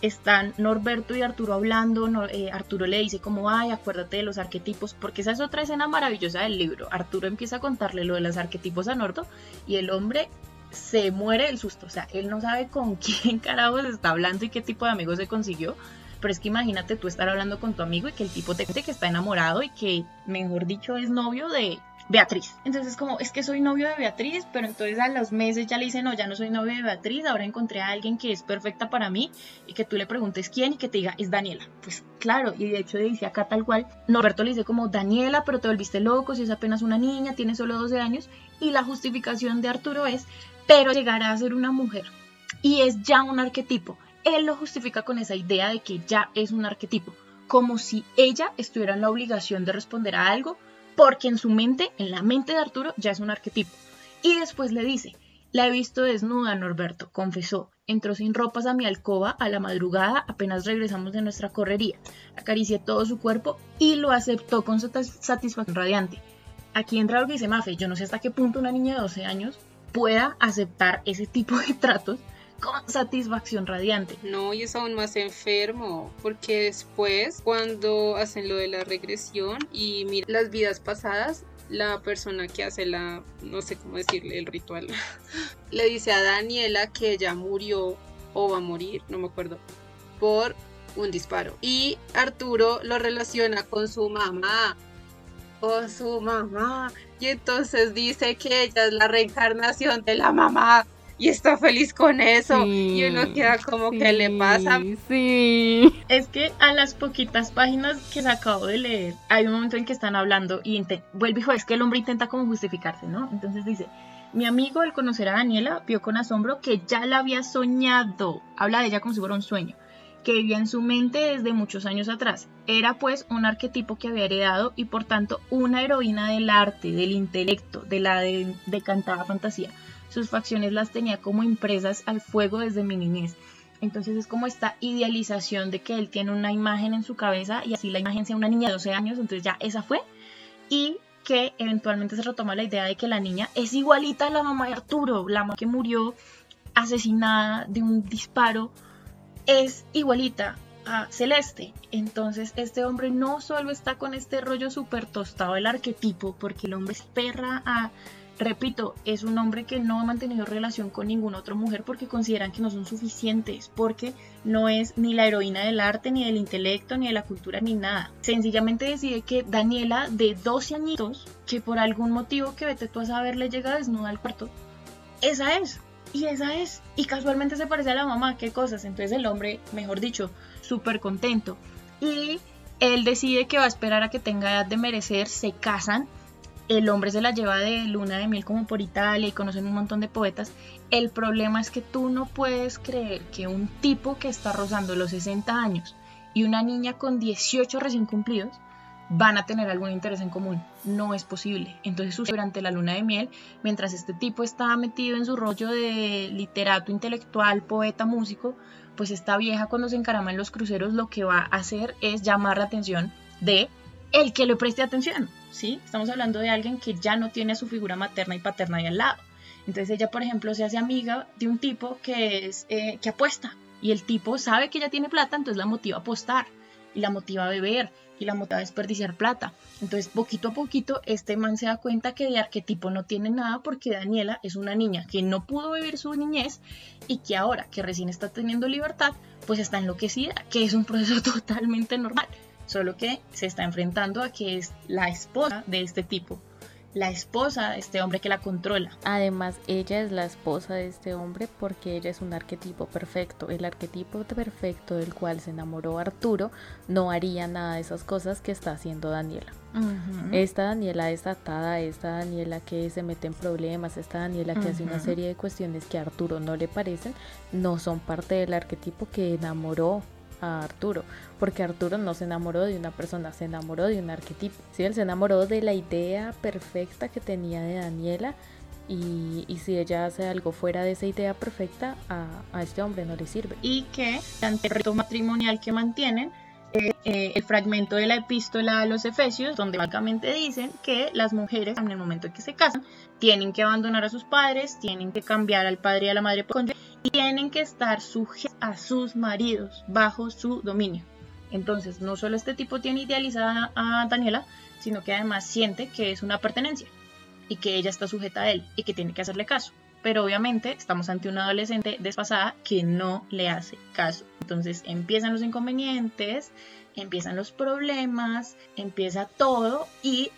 Speaker 2: están Norberto y Arturo hablando, eh, Arturo le dice como, ay, acuérdate de los arquetipos, porque esa es otra escena maravillosa del libro. Arturo empieza a contarle lo de los arquetipos a Norto y el hombre se muere del susto, o sea, él no sabe con quién carajos está hablando y qué tipo de amigos se consiguió, pero es que imagínate tú estar hablando con tu amigo y que el tipo te dice que está enamorado y que, mejor dicho, es novio de Beatriz. Entonces como, es que soy novio de Beatriz, pero entonces a los meses ya le dice, no, ya no soy novio de Beatriz, ahora encontré a alguien que es perfecta para mí y que tú le preguntes quién y que te diga, es Daniela. Pues claro, y de hecho dice acá tal cual, Norberto le dice como, Daniela, pero te volviste loco, si es apenas una niña, tiene solo 12 años, y la justificación de Arturo es, pero llegará a ser una mujer. Y es ya un arquetipo. Él lo justifica con esa idea de que ya es un arquetipo, como si ella estuviera en la obligación de responder a algo porque en su mente, en la mente de Arturo, ya es un arquetipo. Y después le dice, la he visto desnuda, Norberto, confesó. Entró sin ropas a mi alcoba a la madrugada apenas regresamos de nuestra correría. Acaricié todo su cuerpo y lo aceptó con satisfacción radiante. Aquí entra lo que dice Mafe. Yo no sé hasta qué punto una niña de 12 años pueda aceptar ese tipo de tratos con satisfacción radiante.
Speaker 3: No, y es aún más enfermo, porque después, cuando hacen lo de la regresión y mira las vidas pasadas, la persona que hace la, no sé cómo decirle, el ritual, le dice a Daniela que ella murió o va a morir, no me acuerdo, por un disparo. Y Arturo lo relaciona con su mamá, con su mamá, y entonces dice que ella es la reencarnación de la mamá y está feliz con eso y uno queda como que le pasa.
Speaker 1: Sí.
Speaker 2: Es que a las poquitas páginas que se acabo de leer, hay un momento en que están hablando y vuelve hijo, es que el hombre intenta como justificarse, ¿no? Entonces dice, mi amigo al conocer a Daniela vio con asombro que ya la había soñado. Habla de ella como si fuera un sueño que vivía en su mente desde muchos años atrás. Era pues un arquetipo que había heredado y por tanto una heroína del arte, del intelecto, de la decantada fantasía. Sus facciones las tenía como impresas al fuego desde mi niñez. Entonces es como esta idealización de que él tiene una imagen en su cabeza y así la imagen sea una niña de 12 años, entonces ya esa fue. Y que eventualmente se retoma la idea de que la niña es igualita a la mamá de Arturo, la mamá que murió asesinada de un disparo es igualita a Celeste. Entonces este hombre no solo está con este rollo súper tostado del arquetipo, porque el hombre es perra a... Repito, es un hombre que no ha mantenido relación con ninguna otra mujer porque consideran que no son suficientes, porque no es ni la heroína del arte, ni del intelecto, ni de la cultura, ni nada. Sencillamente decide que Daniela, de 12 añitos, que por algún motivo que vete tú a saber le llega desnuda al cuarto, esa es y esa es. Y casualmente se parece a la mamá, qué cosas. Entonces el hombre, mejor dicho, súper contento. Y él decide que va a esperar a que tenga edad de merecer, se casan. El hombre se la lleva de luna de miel como por Italia y conocen un montón de poetas. El problema es que tú no puedes creer que un tipo que está rozando los 60 años y una niña con 18 recién cumplidos van a tener algún interés en común. No es posible. Entonces durante la luna de miel, mientras este tipo está metido en su rollo de literato, intelectual, poeta, músico, pues esta vieja cuando se encarama en los cruceros lo que va a hacer es llamar la atención de el que le preste atención, Estamos hablando de alguien que ya no tiene su figura materna y paterna ahí al lado. Entonces ella, por ejemplo, se hace amiga de un tipo que, es, eh, que apuesta y el tipo sabe que ella tiene plata, entonces la motiva a apostar y la motiva a beber y la motiva a desperdiciar plata. Entonces, poquito a poquito, este man se da cuenta que de arquetipo no tiene nada porque Daniela es una niña que no pudo vivir su niñez y que ahora que recién está teniendo libertad, pues está enloquecida, que es un proceso totalmente normal, solo que se está enfrentando a que es la esposa de este tipo la esposa de este hombre que la controla.
Speaker 1: Además, ella es la esposa de este hombre porque ella es un arquetipo perfecto. El arquetipo perfecto del cual se enamoró Arturo no haría nada de esas cosas que está haciendo Daniela. Esta Daniela desatada, esta Daniela que se mete en problemas, esta Daniela que hace una serie de cuestiones que a Arturo no le parecen, no son parte del arquetipo que enamoró a Arturo, porque Arturo no se enamoró de una persona, se enamoró de un arquetipo, ¿sí? él se enamoró de la idea perfecta que tenía de Daniela y, si ella hace algo fuera de esa idea perfecta, a, este hombre no le sirve.
Speaker 2: Y que ante el reto matrimonial que mantienen, eh, eh, el fragmento de la epístola a los Efesios, donde básicamente dicen que las mujeres, en el momento en que se casan, tienen que abandonar a sus padres, tienen que cambiar al padre y a la madre por tienen que estar sujetos a sus maridos bajo su dominio. Entonces, no solo este tipo tiene idealizada a Daniela, sino que además siente que es una pertenencia y que ella está sujeta a él y que tiene que hacerle caso. Pero obviamente estamos ante una adolescente desfasada que no le hace caso. Entonces empiezan los inconvenientes, empiezan los problemas, empieza todo y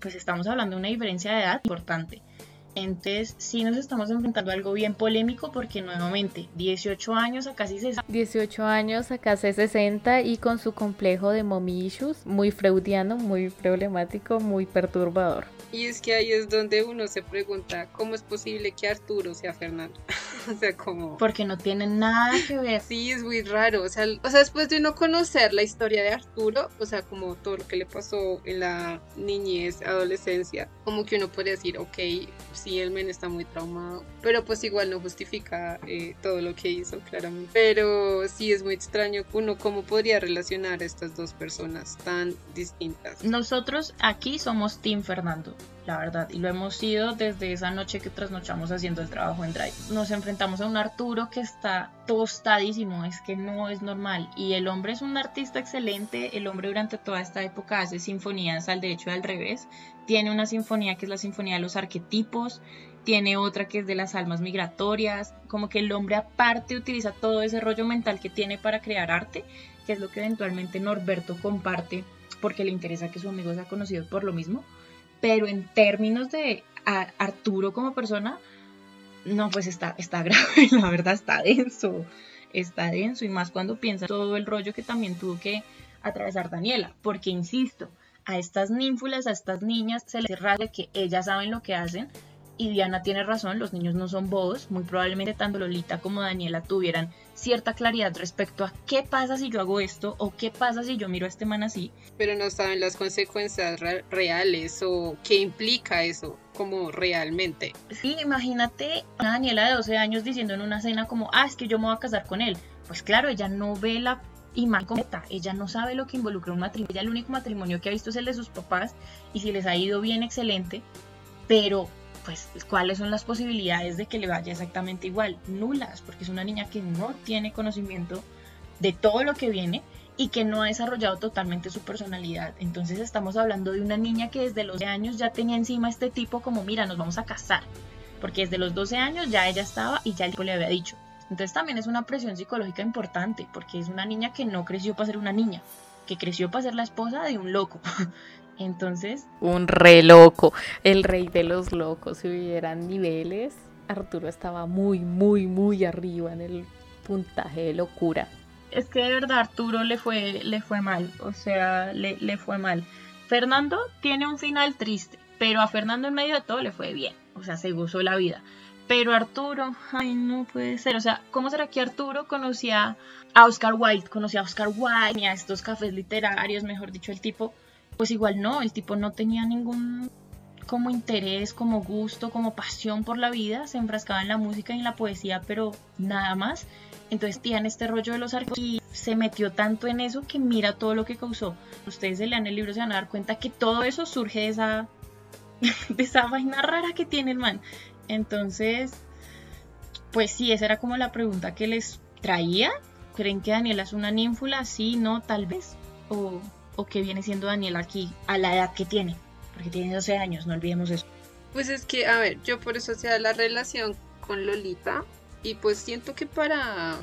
Speaker 2: pues estamos hablando de una diferencia de edad importante. Entonces sí nos estamos enfrentando a algo bien polémico porque nuevamente 18 años a casi 60.
Speaker 1: 18 años a casi 60 y con su complejo de mommy issues, muy freudiano, muy problemático, muy perturbador.
Speaker 3: Y es que ahí es donde uno se pregunta cómo es posible que Arturo sea Fernando. o sea, como...
Speaker 2: Porque no tienen nada que ver.
Speaker 3: Sí, es muy raro. O sea, o sea, después de uno conocer la historia de Arturo, o sea, como todo lo que le pasó en la niñez, adolescencia, como que uno puede decir, ok, sí, el men está muy traumado, pero pues igual no justifica eh, todo lo que hizo, claramente. Pero sí es muy extraño uno cómo podría relacionar a estas dos personas tan distintas.
Speaker 2: Nosotros aquí somos Team Fernando la verdad, y lo hemos sido desde esa noche que trasnochamos haciendo el trabajo en Drive. Nos enfrentamos a un Arturo que está tostadísimo, es que no es normal, y el hombre es un artista excelente, el hombre durante toda esta época hace sinfonías al derecho y al revés, tiene una sinfonía que es la sinfonía de los arquetipos, tiene otra que es de las almas migratorias, como que el hombre aparte utiliza todo ese rollo mental que tiene para crear arte, que es lo que eventualmente Norberto comparte porque le interesa que su amigo sea conocido por lo mismo pero en términos de Arturo como persona, no, pues está, está grave, la verdad está denso, está denso y más cuando piensa todo el rollo que también tuvo que atravesar Daniela, porque insisto, a estas ninfulas, a estas niñas se les de que ellas saben lo que hacen y Diana tiene razón, los niños no son bobos, muy probablemente tanto Lolita como Daniela tuvieran cierta claridad respecto a qué pasa si yo hago esto o qué pasa si yo miro a este man así.
Speaker 3: Pero no saben las consecuencias reales o qué implica eso como realmente.
Speaker 2: Sí, imagínate a Daniela de 12 años diciendo en una cena como, ah, es que yo me voy a casar con él. Pues claro, ella no ve la imagen completa, ella no sabe lo que involucra un matrimonio, ella el único matrimonio que ha visto es el de sus papás y si les ha ido bien, excelente, pero pues cuáles son las posibilidades de que le vaya exactamente igual, nulas, porque es una niña que no tiene conocimiento de todo lo que viene y que no ha desarrollado totalmente su personalidad. Entonces estamos hablando de una niña que desde los 12 años ya tenía encima este tipo como, mira, nos vamos a casar, porque desde los 12 años ya ella estaba y ya el tipo le había dicho. Entonces también es una presión psicológica importante, porque es una niña que no creció para ser una niña, que creció para ser la esposa de un loco. Entonces.
Speaker 1: Un re loco. El rey de los locos. Si hubieran niveles, Arturo estaba muy, muy, muy arriba en el puntaje de locura.
Speaker 2: Es que de verdad Arturo le fue, le fue mal. O sea, le, le fue mal. Fernando tiene un final triste, pero a Fernando en medio de todo le fue bien. O sea, se gozó la vida. Pero Arturo, ay, no puede ser. O sea, ¿cómo será que Arturo conocía a Oscar Wilde? Conocía a Oscar Wilde y a estos cafés literarios, mejor dicho, el tipo pues igual no, el tipo no tenía ningún como interés, como gusto, como pasión por la vida, se enfrascaba en la música y en la poesía, pero nada más. Entonces tiene este rollo de los arcos y se metió tanto en eso que mira todo lo que causó. Ustedes se lean el libro se van a dar cuenta que todo eso surge de esa, de esa vaina rara que tiene el man. Entonces, pues sí, esa era como la pregunta que les traía. ¿Creen que Daniela es una ninfula? Sí, no, tal vez. O o qué viene siendo Daniel aquí a la edad que tiene, porque tiene 12 años, no olvidemos eso.
Speaker 3: Pues es que, a ver, yo por eso sea la relación con Lolita y pues siento que para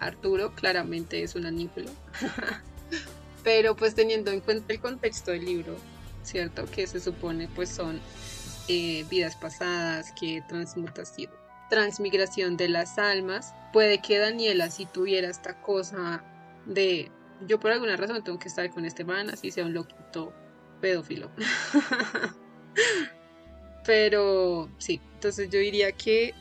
Speaker 3: Arturo claramente es una ninfula. Pero pues teniendo en cuenta el contexto del libro, ¿cierto? Que se supone pues son eh, vidas pasadas, que transmutación, transmigración de las almas, puede que Daniela si tuviera esta cosa de yo por alguna razón tengo que estar con este man, así sea un loquito pedófilo. Pero sí, entonces yo diría que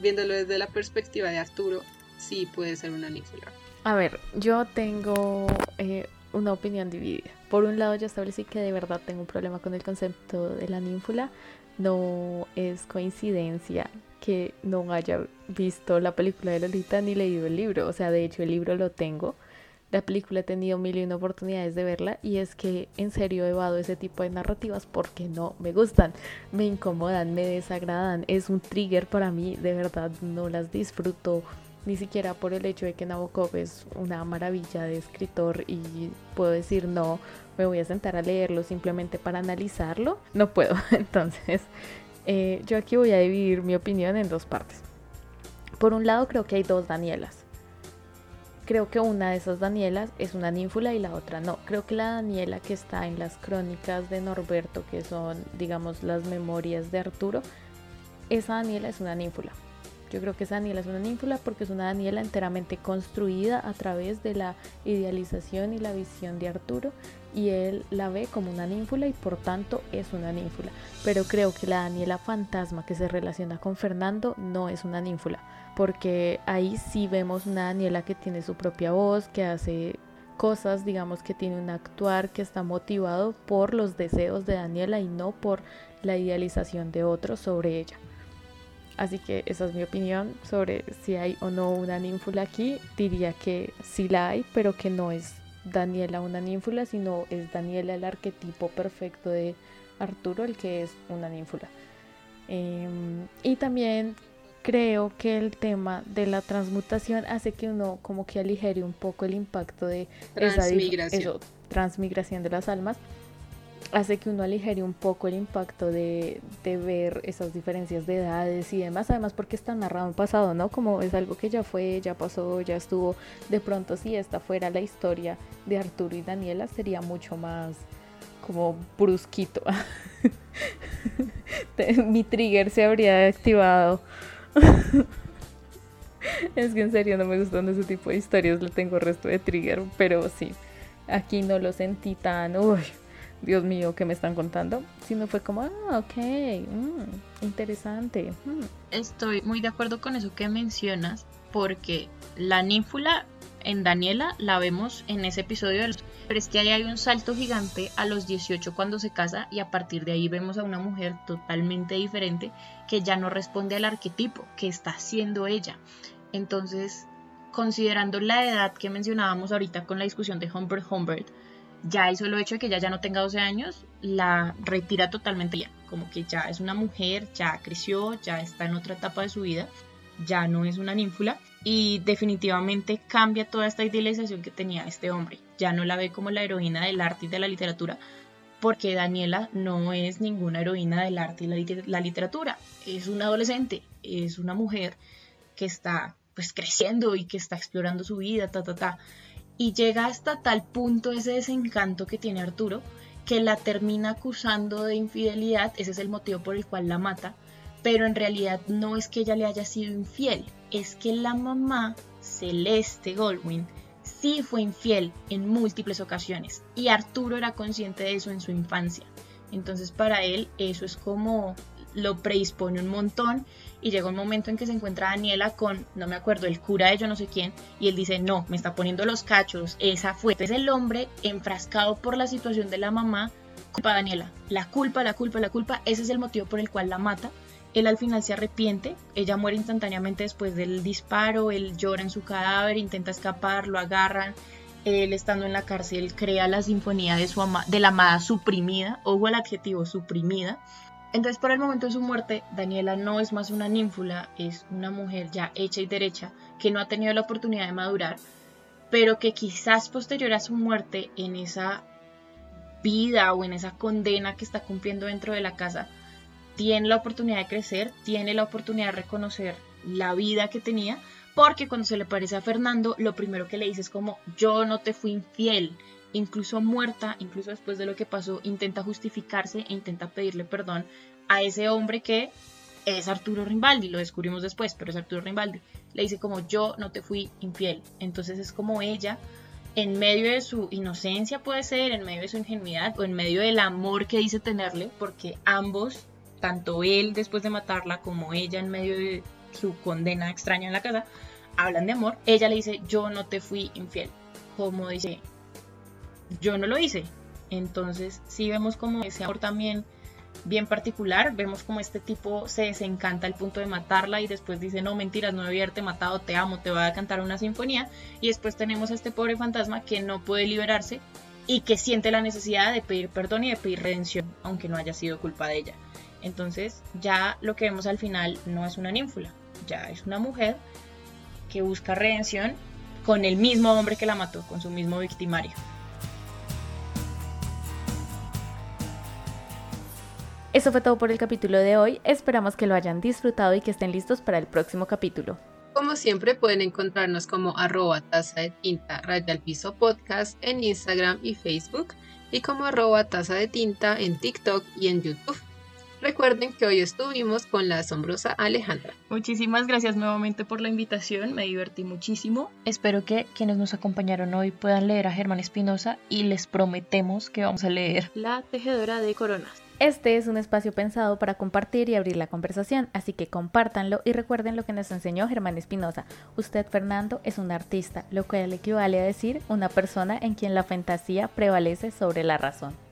Speaker 3: viéndolo desde la perspectiva de Arturo, sí puede ser una ninfula.
Speaker 1: A ver, yo tengo eh, una opinión dividida. Por un lado, yo establecí que de verdad tengo un problema con el concepto de la ninfula. No es coincidencia que no haya visto la película de Lolita ni leído el libro. O sea, de hecho, el libro lo tengo la película he tenido mil y una oportunidades de verla y es que en serio evado ese tipo de narrativas porque no me gustan, me incomodan, me desagradan, es un trigger para mí, de verdad no las disfruto ni siquiera por el hecho de que Nabokov es una maravilla de escritor y puedo decir no, me voy a sentar a leerlo simplemente para analizarlo, no puedo, entonces eh, yo aquí voy a dividir mi opinión en dos partes. Por un lado creo que hay dos Danielas Creo que una de esas Danielas es una ninfula y la otra no. Creo que la Daniela que está en las crónicas de Norberto, que son, digamos, las memorias de Arturo, esa Daniela es una ninfula. Yo creo que esa Daniela es una ninfula porque es una Daniela enteramente construida a través de la idealización y la visión de Arturo y él la ve como una ninfula y por tanto es una ninfula. Pero creo que la Daniela fantasma que se relaciona con Fernando no es una ninfula porque ahí sí vemos una Daniela que tiene su propia voz, que hace cosas, digamos que tiene un actuar que está motivado por los deseos de Daniela y no por la idealización de otros sobre ella. Así que esa es mi opinión sobre si hay o no una ninfula aquí. Diría que sí la hay, pero que no es Daniela una ninfula, sino es Daniela el arquetipo perfecto de Arturo, el que es una ninfula. Em, y también creo que el tema de la transmutación hace que uno como que aligere un poco el impacto de
Speaker 3: transmigración.
Speaker 1: Esa, transmigración de las almas hace que uno aligere un poco el impacto de, de, ver esas diferencias de edades y demás, además porque está narrado en pasado, ¿no? Como es algo que ya fue, ya pasó, ya estuvo, de pronto si esta fuera la historia de Arturo y Daniela sería mucho más como brusquito. Mi trigger se habría activado es que en serio no me gustan ese tipo de historias, le tengo resto de trigger, pero sí, aquí no lo sentí tan, uy, Dios mío, ¿qué me están contando? Sino fue como, ah, ok, mm, interesante. Mm".
Speaker 2: Estoy muy de acuerdo con eso que mencionas, porque la ninfula en Daniela la vemos en ese episodio de los... Pero es que ahí hay un salto gigante a los 18 cuando se casa y a partir de ahí vemos a una mujer totalmente diferente que ya no responde al arquetipo que está siendo ella. Entonces, considerando la edad que mencionábamos ahorita con la discusión de Humbert Humbert, ya el solo hecho de que ella ya no tenga 12 años la retira totalmente ya, como que ya es una mujer, ya creció, ya está en otra etapa de su vida, ya no es una ninfula y definitivamente cambia toda esta idealización que tenía este hombre. Ya no la ve como la heroína del arte y de la literatura, porque Daniela no es ninguna heroína del arte y la, literatura. Es una adolescente, es una mujer que está pues creciendo y que está explorando su vida, ta, ta, ta. Y llega hasta tal punto ese desencanto que tiene Arturo que la termina acusando de infidelidad, ese es el motivo por el cual la mata, pero en realidad no es que ella le haya sido infiel, es que la mamá, Celeste Goldwyn, sí fue infiel en múltiples ocasiones y Arturo era consciente de eso en su infancia. Entonces para él eso es como lo predispone un montón y llega un momento en que se encuentra Daniela con, no me acuerdo, el cura de yo no sé quién, y él dice, no, me está poniendo los cachos, esa fue. Es el hombre enfrascado por la situación de la mamá, culpa a Daniela, la culpa, la culpa, la culpa, ese es el motivo por el cual la mata. Él al final se arrepiente, ella muere instantáneamente después del disparo, él llora en su cadáver, intenta escapar, lo agarran, él estando en la cárcel crea la sinfonía de, su de la amada suprimida, ojo al adjetivo suprimida, entonces, por el momento de su muerte, Daniela no es más una ninfula, es una mujer ya hecha y derecha, que no ha tenido la oportunidad de madurar, pero que quizás posterior a su muerte, en esa vida o en esa condena que está cumpliendo dentro de la casa, tiene la oportunidad de crecer, tiene la oportunidad de reconocer la vida que tenía, porque cuando se le parece a Fernando, lo primero que le dice es como, yo no te fui infiel, incluso muerta, incluso después de lo que pasó, intenta justificarse e intenta pedirle perdón a ese hombre que es Arturo Rimbaldi, lo descubrimos después, pero es Arturo Rimbaldi. Le dice como yo no te fui infiel. Entonces es como ella, en medio de su inocencia puede ser, en medio de su ingenuidad o en medio del amor que dice tenerle, porque ambos, tanto él después de matarla como ella en medio de su condena extraña en la casa, hablan de amor. Ella le dice yo no te fui infiel. Como dice, yo no lo hice. Entonces sí vemos como ese amor también bien particular, vemos como este tipo se desencanta al punto de matarla y después dice, no, mentiras, no debía haberte matado, te amo, te voy a cantar una sinfonía. Y después tenemos a este pobre fantasma que no puede liberarse y que siente la necesidad de pedir perdón y de pedir redención, aunque no haya sido culpa de ella. Entonces ya lo que vemos al final no es una ninfula, ya es una mujer que busca redención con el mismo hombre que la mató, con su mismo victimario.
Speaker 1: Eso fue todo por el capítulo de hoy. Esperamos que lo hayan disfrutado y que estén listos para el próximo capítulo.
Speaker 3: Como siempre pueden encontrarnos como arroba taza de tinta raya al piso podcast en Instagram y Facebook y como arroba taza de tinta en TikTok y en YouTube. Recuerden que hoy estuvimos con la asombrosa Alejandra.
Speaker 2: Muchísimas gracias nuevamente por la invitación, me divertí muchísimo. Espero que quienes nos acompañaron hoy puedan leer a Germán Espinosa y les prometemos que vamos a leer La tejedora de coronas.
Speaker 1: Este es un espacio pensado para compartir y abrir la conversación, así que compártanlo y recuerden lo que nos enseñó Germán Espinosa. Usted, Fernando, es un artista, lo cual equivale a decir una persona en quien la fantasía prevalece sobre la razón.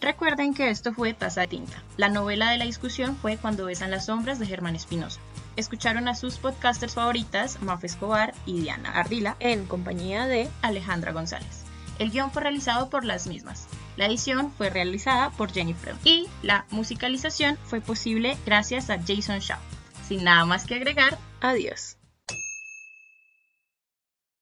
Speaker 2: Recuerden que esto fue Taza de Tinta. La novela de la discusión fue Cuando besan las sombras de Germán Espinosa. Escucharon a sus podcasters favoritas, Maf Escobar y Diana Ardila, en compañía de Alejandra González. El guion fue realizado por las mismas. La edición fue realizada por Jenny Freud y la musicalización fue posible gracias a Jason Shaw. Sin nada más que agregar, adiós.